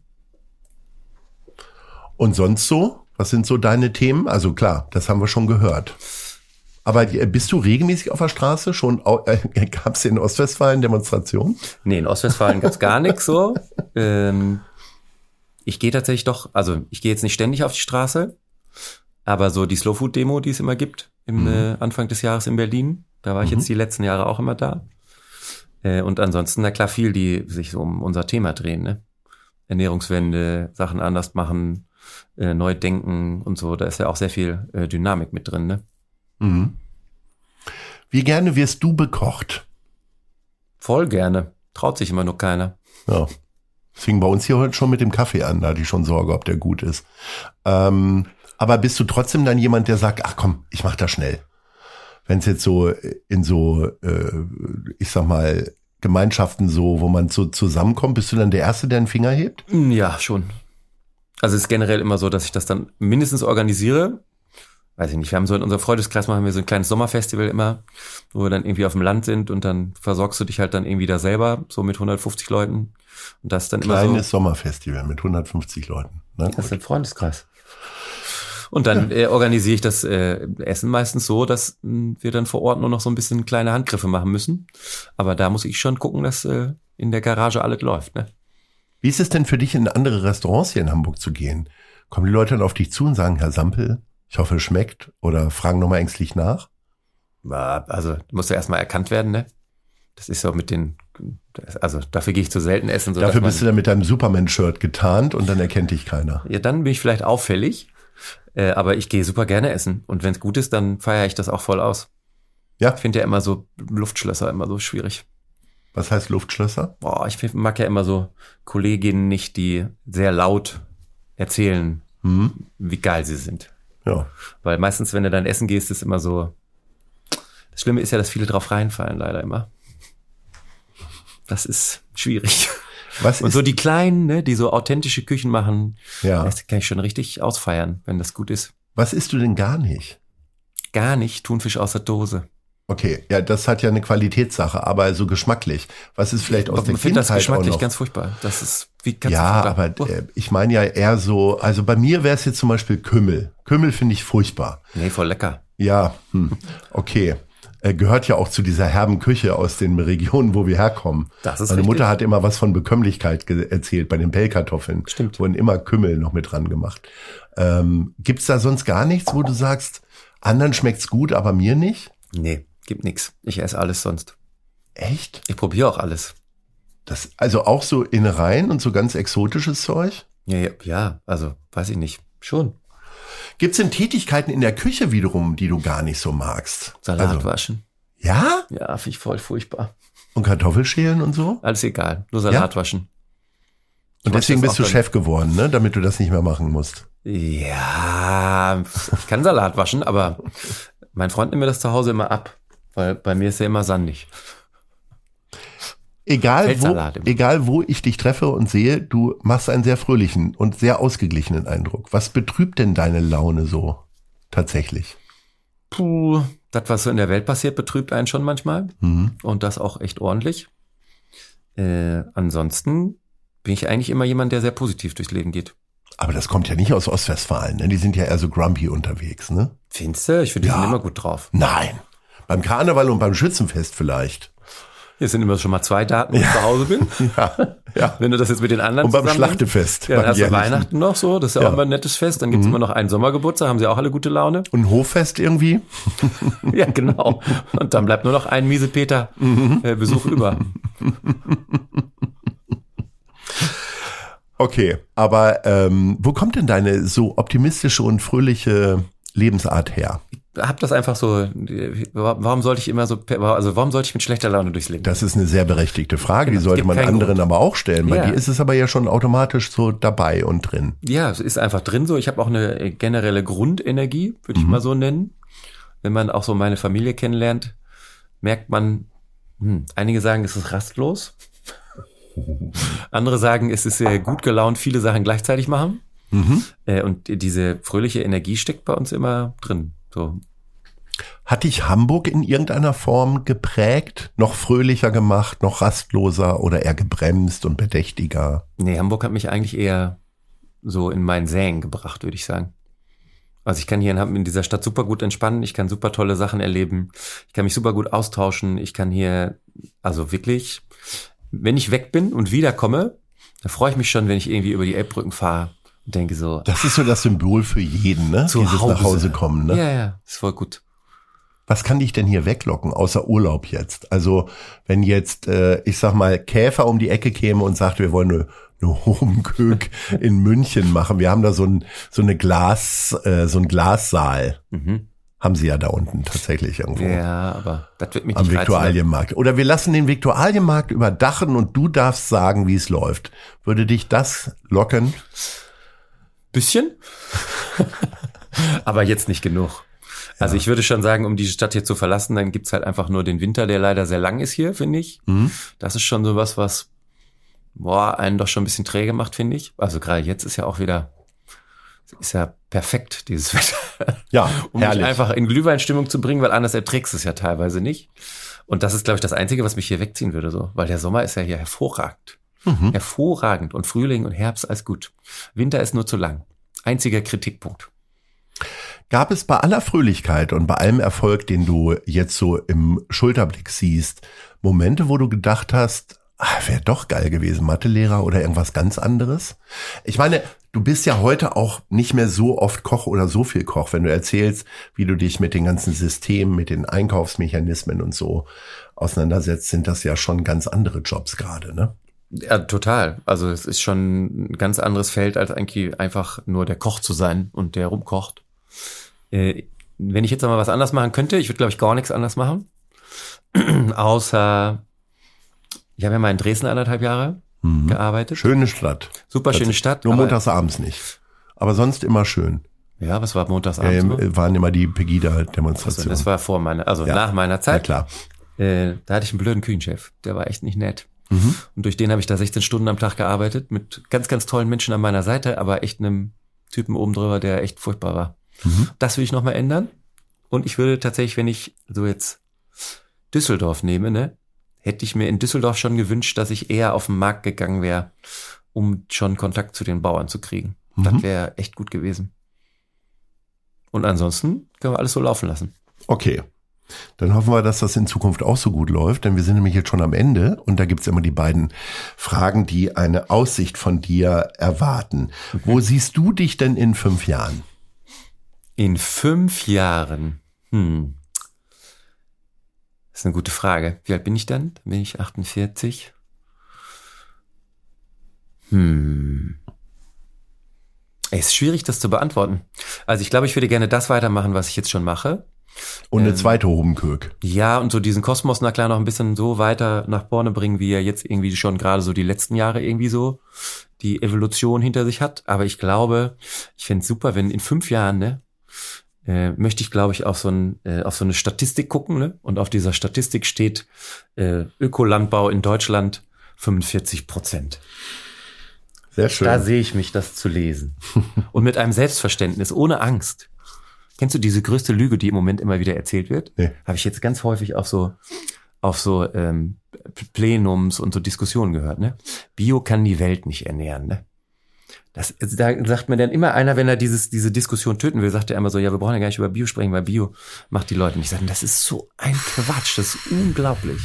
Und sonst so? Was sind so deine Themen? Also klar, das haben wir schon gehört. Aber äh, bist du regelmäßig auf der Straße? Schon äh, (laughs) gab es in Ostwestfalen Demonstrationen? Nee, in Ostwestfalen gab's gar nichts so. Ähm, ich gehe tatsächlich doch, also ich gehe jetzt nicht ständig auf die Straße, aber so die Slow Food Demo, die es immer gibt, im äh, Anfang des Jahres in Berlin, da war ich jetzt die letzten Jahre auch immer da. Äh, und ansonsten, na klar, viel, die sich so um unser Thema drehen, ne? Ernährungswende, Sachen anders machen, äh, neu denken und so. Da ist ja auch sehr viel äh, Dynamik mit drin, ne? Mhm. Wie gerne wirst du bekocht? Voll gerne. Traut sich immer nur keiner. Ja. Das fing bei uns hier heute schon mit dem Kaffee an, da hatte ich schon Sorge, ob der gut ist. Ähm, aber bist du trotzdem dann jemand, der sagt, ach komm, ich mach das schnell? Wenn es jetzt so in so, äh, ich sag mal, Gemeinschaften so, wo man so zusammenkommt, bist du dann der Erste, der einen Finger hebt? Mm, Ja, schon. Also es ist generell immer so, dass ich das dann mindestens organisiere. Weiß ich nicht, wir haben so in unserem Freundeskreis machen wir so ein kleines Sommerfestival immer, wo wir dann irgendwie auf dem Land sind und dann versorgst du dich halt dann irgendwie da selber, so mit 150 Leuten. Und das dann immer Kleines so. Sommerfestival mit 150 Leuten. Ne? Das ist ein Freundeskreis. Und dann äh, organisiere ich das äh, Essen meistens so, dass mh, wir dann vor Ort nur noch so ein bisschen kleine Handgriffe machen müssen. Aber da muss ich schon gucken, dass äh, in der Garage alles läuft. Ne? Wie ist es denn für dich, in andere Restaurants hier in Hamburg zu gehen? Kommen die Leute dann auf dich zu und sagen, Herr Sampel, ich hoffe, es schmeckt? Oder fragen nochmal ängstlich nach? Also muss ja erstmal erkannt werden, ne? Das ist so mit den, also dafür gehe ich zu selten essen. So Dafür dass bist du man, dann mit deinem Superman-Shirt getarnt und dann erkennt dich keiner. Ja, dann bin ich vielleicht auffällig, äh, aber ich gehe super gerne essen. Und wenn es gut ist, dann feiere ich das auch voll aus. Ja. Ich finde ja immer so Luftschlösser immer so schwierig. Was heißt Luftschlösser? Boah, ich mag ja immer so Kolleginnen nicht, die sehr laut erzählen, Hm? wie geil sie sind. Ja. Weil meistens, wenn du dann essen gehst, ist immer so. Das Schlimme ist ja, dass viele drauf reinfallen, leider immer. Das ist schwierig. Was Und so die Kleinen, ne, die so authentische Küchen machen, ja. das kann ich schon richtig ausfeiern, wenn das gut ist. Was isst du denn gar nicht? Gar nicht Thunfisch aus der Dose. Okay, ja, das hat ja eine Qualitätssache, aber so geschmacklich. Was ist vielleicht aus der ich finde das Kindheit auch geschmacklich ganz furchtbar. Das ist wie kannst ja, aber Uah. äh, ich meine ja eher so, also bei mir wäre es jetzt zum Beispiel Kümmel. Kümmel finde ich furchtbar. nee, voll lecker. Ja, hm, okay. Äh, gehört ja auch zu dieser herben Küche aus den Regionen, wo wir herkommen. Das ist Meine richtig. Mutter hat immer was von Bekömmlichkeit erzählt bei den Pellkartoffeln. Stimmt. Wurden immer Kümmel noch mit dran gemacht. Ähm, gibt's da sonst gar nichts, wo du sagst, anderen schmeckt's gut, aber mir nicht? Nee, gibt nix. Ich esse alles sonst. Echt? Ich probiere auch alles. Das, also auch so Innereien und so ganz exotisches Zeug? Ja, ja, ja, also weiß ich nicht. Schon. Gibt's denn Tätigkeiten in der Küche wiederum, die du gar nicht so magst? Salat Also, waschen. ja? Ja, finde ich voll furchtbar. Und Kartoffelschälen und so? Alles egal. Nur Salat waschen. Und wasche deswegen bist du dann- Chef geworden, ne? Damit du das nicht mehr machen musst. Ja, ich kann Salat waschen, aber mein Freund nimmt mir das zu Hause immer ab, weil bei mir ist er immer sandig. Egal wo, egal wo ich dich treffe und sehe, du machst einen sehr fröhlichen und sehr ausgeglichenen Eindruck. Was betrübt denn deine Laune so tatsächlich? Puh, das, was so in der Welt passiert, betrübt einen schon manchmal. Mhm. Und das auch echt ordentlich. Äh, ansonsten bin ich eigentlich immer jemand, der sehr positiv durchs Leben geht. Aber das kommt ja nicht aus Ostwestfalen, ne? Die sind ja eher so grumpy unterwegs, ne? Findest du? Ich finde, die Ja. sind immer gut drauf. Nein. Beim Karneval und beim Schützenfest vielleicht. Hier sind immer schon mal zwei Daten, wo ich zu Hause bin. (laughs) Ja, ja. Wenn du das jetzt mit den anderen Und beim. Schlachtefest. Ja, dann hast du. Weihnachten noch so, das ist ja, Ja. auch immer ein nettes Fest. Dann gibt's immer noch einen Sommergeburtstag, haben sie auch alle gute Laune. Und ein Hoffest irgendwie? (laughs) Ja, genau. Und dann bleibt nur noch ein miese Peter äh, Besuch über. (laughs) Okay, aber ähm, wo kommt denn deine so optimistische und fröhliche Lebensart her? Hab das einfach so, warum sollte ich immer so, also warum sollte ich mit schlechter Laune durchs Leben? Das ist eine sehr berechtigte Frage, die Genau, sollte gibt man anderen Grund. aber auch stellen. Bei Ja. dir ist es aber ja schon automatisch so dabei und drin. Ja, es ist einfach drin so. Ich habe auch eine generelle Grundenergie, würde ich mal so nennen. Wenn man auch so meine Familie kennenlernt, merkt man, hm, einige sagen, es ist rastlos. (laughs) Andere sagen, es ist sehr gut gelaunt, viele Sachen gleichzeitig machen. Äh, und diese fröhliche Energie steckt bei uns immer drin. So, Hat dich Hamburg in irgendeiner Form geprägt, noch fröhlicher gemacht, noch rastloser oder eher gebremst und bedächtiger? Nee, Hamburg hat mich eigentlich eher so in mein Säen gebracht, würde ich sagen. Also ich kann hier in, in dieser Stadt super gut entspannen, ich kann super tolle Sachen erleben, ich kann mich super gut austauschen, ich kann hier, also wirklich, wenn ich weg bin und wiederkomme, da freue ich mich schon, wenn ich irgendwie über die Elbbrücken fahre und denke so, Das ist so das Symbol für jeden, ne? Zu Dieses Hause. nach Hause kommen, ne? ja, ja, ist voll gut. Was kann dich denn hier weglocken, außer Urlaub jetzt? Also, wenn jetzt, äh, ich sag mal, Käfer um die Ecke käme und sagt, wir wollen eine, eine Homenkök (laughs) in München machen. Wir haben da so ein, so eine Glas, äh, so ein Glassaal. Mhm. Haben sie ja da unten tatsächlich irgendwo. Ja, aber das wird mich Am. Viktualienmarkt. Oder wir lassen den Viktualienmarkt überdachen und du darfst sagen, wie es läuft. Würde dich das locken? Bisschen. (laughs) Aber jetzt nicht genug. Also ich würde schon sagen, um die Stadt hier zu verlassen, dann gibt's halt einfach nur den Winter, der leider sehr lang ist hier, finde ich. Mhm. Das ist schon sowas, was boah, einen doch schon ein bisschen träge macht, finde ich. Also gerade jetzt ist ja auch wieder, ist ja perfekt, dieses (laughs) Wetter. Ja, um herrlich. mich einfach in Glühweinstimmung zu bringen, weil anders erträgst du es ja teilweise nicht. Und das ist, glaube ich, das Einzige, was mich hier wegziehen würde, so. Weil der Sommer ist ja hier hervorragend. Mhm. Hervorragend. Und Frühling und Herbst alles gut. Winter ist nur zu lang. Einziger Kritikpunkt. Gab es bei aller Fröhlichkeit und bei allem Erfolg, den du jetzt so im Schulterblick siehst, Momente, wo du gedacht hast, wäre doch geil gewesen, Mathelehrer oder irgendwas ganz anderes? Ich meine, du bist ja heute auch nicht mehr so oft Koch oder so viel Koch, wenn du erzählst, wie du dich mit den ganzen Systemen, mit den Einkaufsmechanismen und so auseinandersetzt, sind das ja schon ganz andere Jobs gerade, ne? Ja, total. Also es ist schon ein ganz anderes Feld, als eigentlich einfach nur der Koch zu sein und der rumkocht. Äh, wenn ich jetzt noch mal was anders machen könnte, ich würde, glaube ich, gar nichts anders machen. (clears throat) Außer, ich habe ja mal in Dresden anderthalb Jahre gearbeitet. Schöne Stadt. Super schöne Stadt. Nur montags abends nicht. Aber sonst immer schön. Ja, was war montags Äh, abends? so? waren immer die Also, Pegida-Demonstrationen. das war vor meiner, also Ja. nach meiner ja, Zeit. klar. Äh, da hatte ich einen blöden Küchenchef. Der war echt nicht nett. Mhm. Und durch den habe ich da 16 Stunden am Tag gearbeitet, mit ganz, ganz tollen Menschen an meiner Seite, aber echt einem Typen oben drüber, der echt furchtbar war. Mhm. Das will ich nochmal ändern. Und ich würde tatsächlich, wenn ich so jetzt Düsseldorf nehme, ne, hätte ich mir in Düsseldorf schon gewünscht, dass ich eher auf den Markt gegangen wäre, um schon Kontakt zu den Bauern zu kriegen. Das Mhm. wäre echt gut gewesen. Und ansonsten können wir alles so laufen lassen. Okay. Dann hoffen wir, dass das in Zukunft auch so gut läuft, denn wir sind nämlich jetzt schon am Ende und da gibt's immer die beiden Fragen, die eine Aussicht von dir erwarten. Wo siehst du dich denn in fünf Jahren? In fünf Jahren. Hm. Das ist eine gute Frage. Wie alt bin ich dann? Bin ich 48. Hm. Ey, ist schwierig, das zu beantworten. Also ich glaube, ich würde gerne das weitermachen, was ich jetzt schon mache. Und eine Ähm, zweite Hobenkök. Ja, und so diesen Kosmos, na klar, noch ein bisschen so weiter nach vorne bringen, wie er jetzt irgendwie schon gerade so die letzten Jahre irgendwie so die Evolution hinter sich hat. Aber ich glaube, ich fänd's super, wenn in fünf Jahren, ne, äh, möchte ich, glaube ich, auf so, ein, äh, auf so eine Statistik gucken, ne? Und auf dieser Statistik steht äh, Ökolandbau in Deutschland 45 Prozent. Sehr schön. Da sehe ich mich, das zu lesen. (laughs) Und mit einem Selbstverständnis, ohne Angst. Kennst du diese größte Lüge, die im Moment immer wieder erzählt wird? Nee. Habe ich jetzt ganz häufig auf so auf so ähm, Plenums und so Diskussionen gehört. Ne? Bio kann die Welt nicht ernähren. Ne? Das, also da sagt mir dann immer einer, wenn er dieses, diese Diskussion töten will, sagt er immer so, ja, wir brauchen ja gar nicht über Bio sprechen, weil Bio macht die Leute nicht. Ich sage, das ist so ein Quatsch, das ist unglaublich.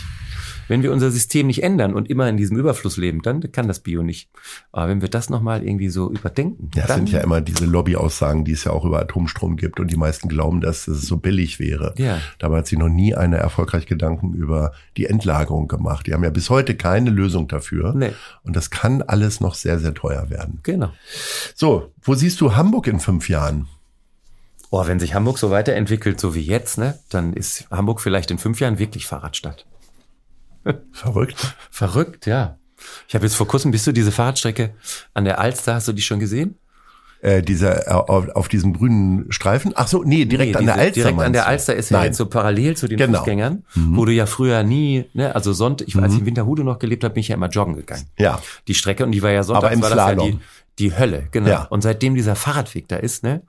Wenn wir unser System nicht ändern und immer in diesem Überfluss leben, dann kann das Bio nicht. Aber wenn wir das nochmal irgendwie so überdenken, Ja, dann, sind ja immer diese Lobbyaussagen, die es ja auch über Atomstrom gibt und die meisten glauben, dass es so billig wäre. Ja. Dabei hat sich noch nie einer erfolgreich Gedanken über die Endlagerung gemacht. Die haben ja bis heute keine Lösung dafür. Nee. Und das kann alles noch sehr, sehr teuer werden. genau. So, wo siehst du Hamburg in fünf Jahren? Oh, wenn sich Hamburg so weiterentwickelt, so wie jetzt, ne, dann ist Hamburg vielleicht in fünf Jahren wirklich Fahrradstadt. Verrückt. Verrückt, ja. Ich habe jetzt vor kurzem, bist du diese Fahrradstrecke an der Alster, hast du die schon gesehen? Äh, dieser, äh, auf, auf diesem grünen Streifen? Ach so, nee, direkt Nee, an der Alster. Direkt an der? Alster ist ja Nein. jetzt so parallel zu den Genau. Fußgängern, wo du ja früher nie, ne, also Sonntag, ich, als ich in Winterhude noch gelebt habe, bin ich ja immer joggen gegangen. Ja. Die Strecke und die war ja Aber sonntags im war das ja Slalom. die, die Hölle, genau. Ja. Und seitdem dieser Fahrradweg da ist, ne,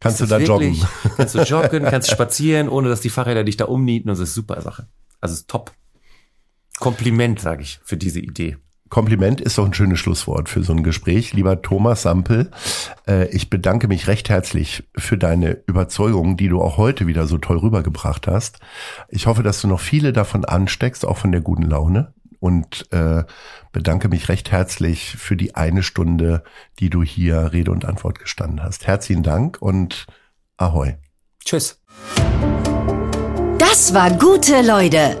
Kannst ist du da wirklich- joggen? Kannst du joggen, kannst spazieren, ohne dass die Fahrräder dich da umnieten und das ist super Sache. Also ist top. Kompliment, sage ich, für diese Idee. Kompliment ist doch ein schönes Schlusswort für so ein Gespräch. Lieber Thomas Sampel, äh, ich bedanke mich recht herzlich für deine Überzeugung, die du auch heute wieder so toll rübergebracht hast. Ich hoffe, dass du noch viele davon ansteckst, auch von der guten Laune. Und äh, bedanke mich recht herzlich für die eine Stunde, die du hier Rede und Antwort gestanden hast. Herzlichen Dank und Ahoi. Tschüss. Das war gute Leute.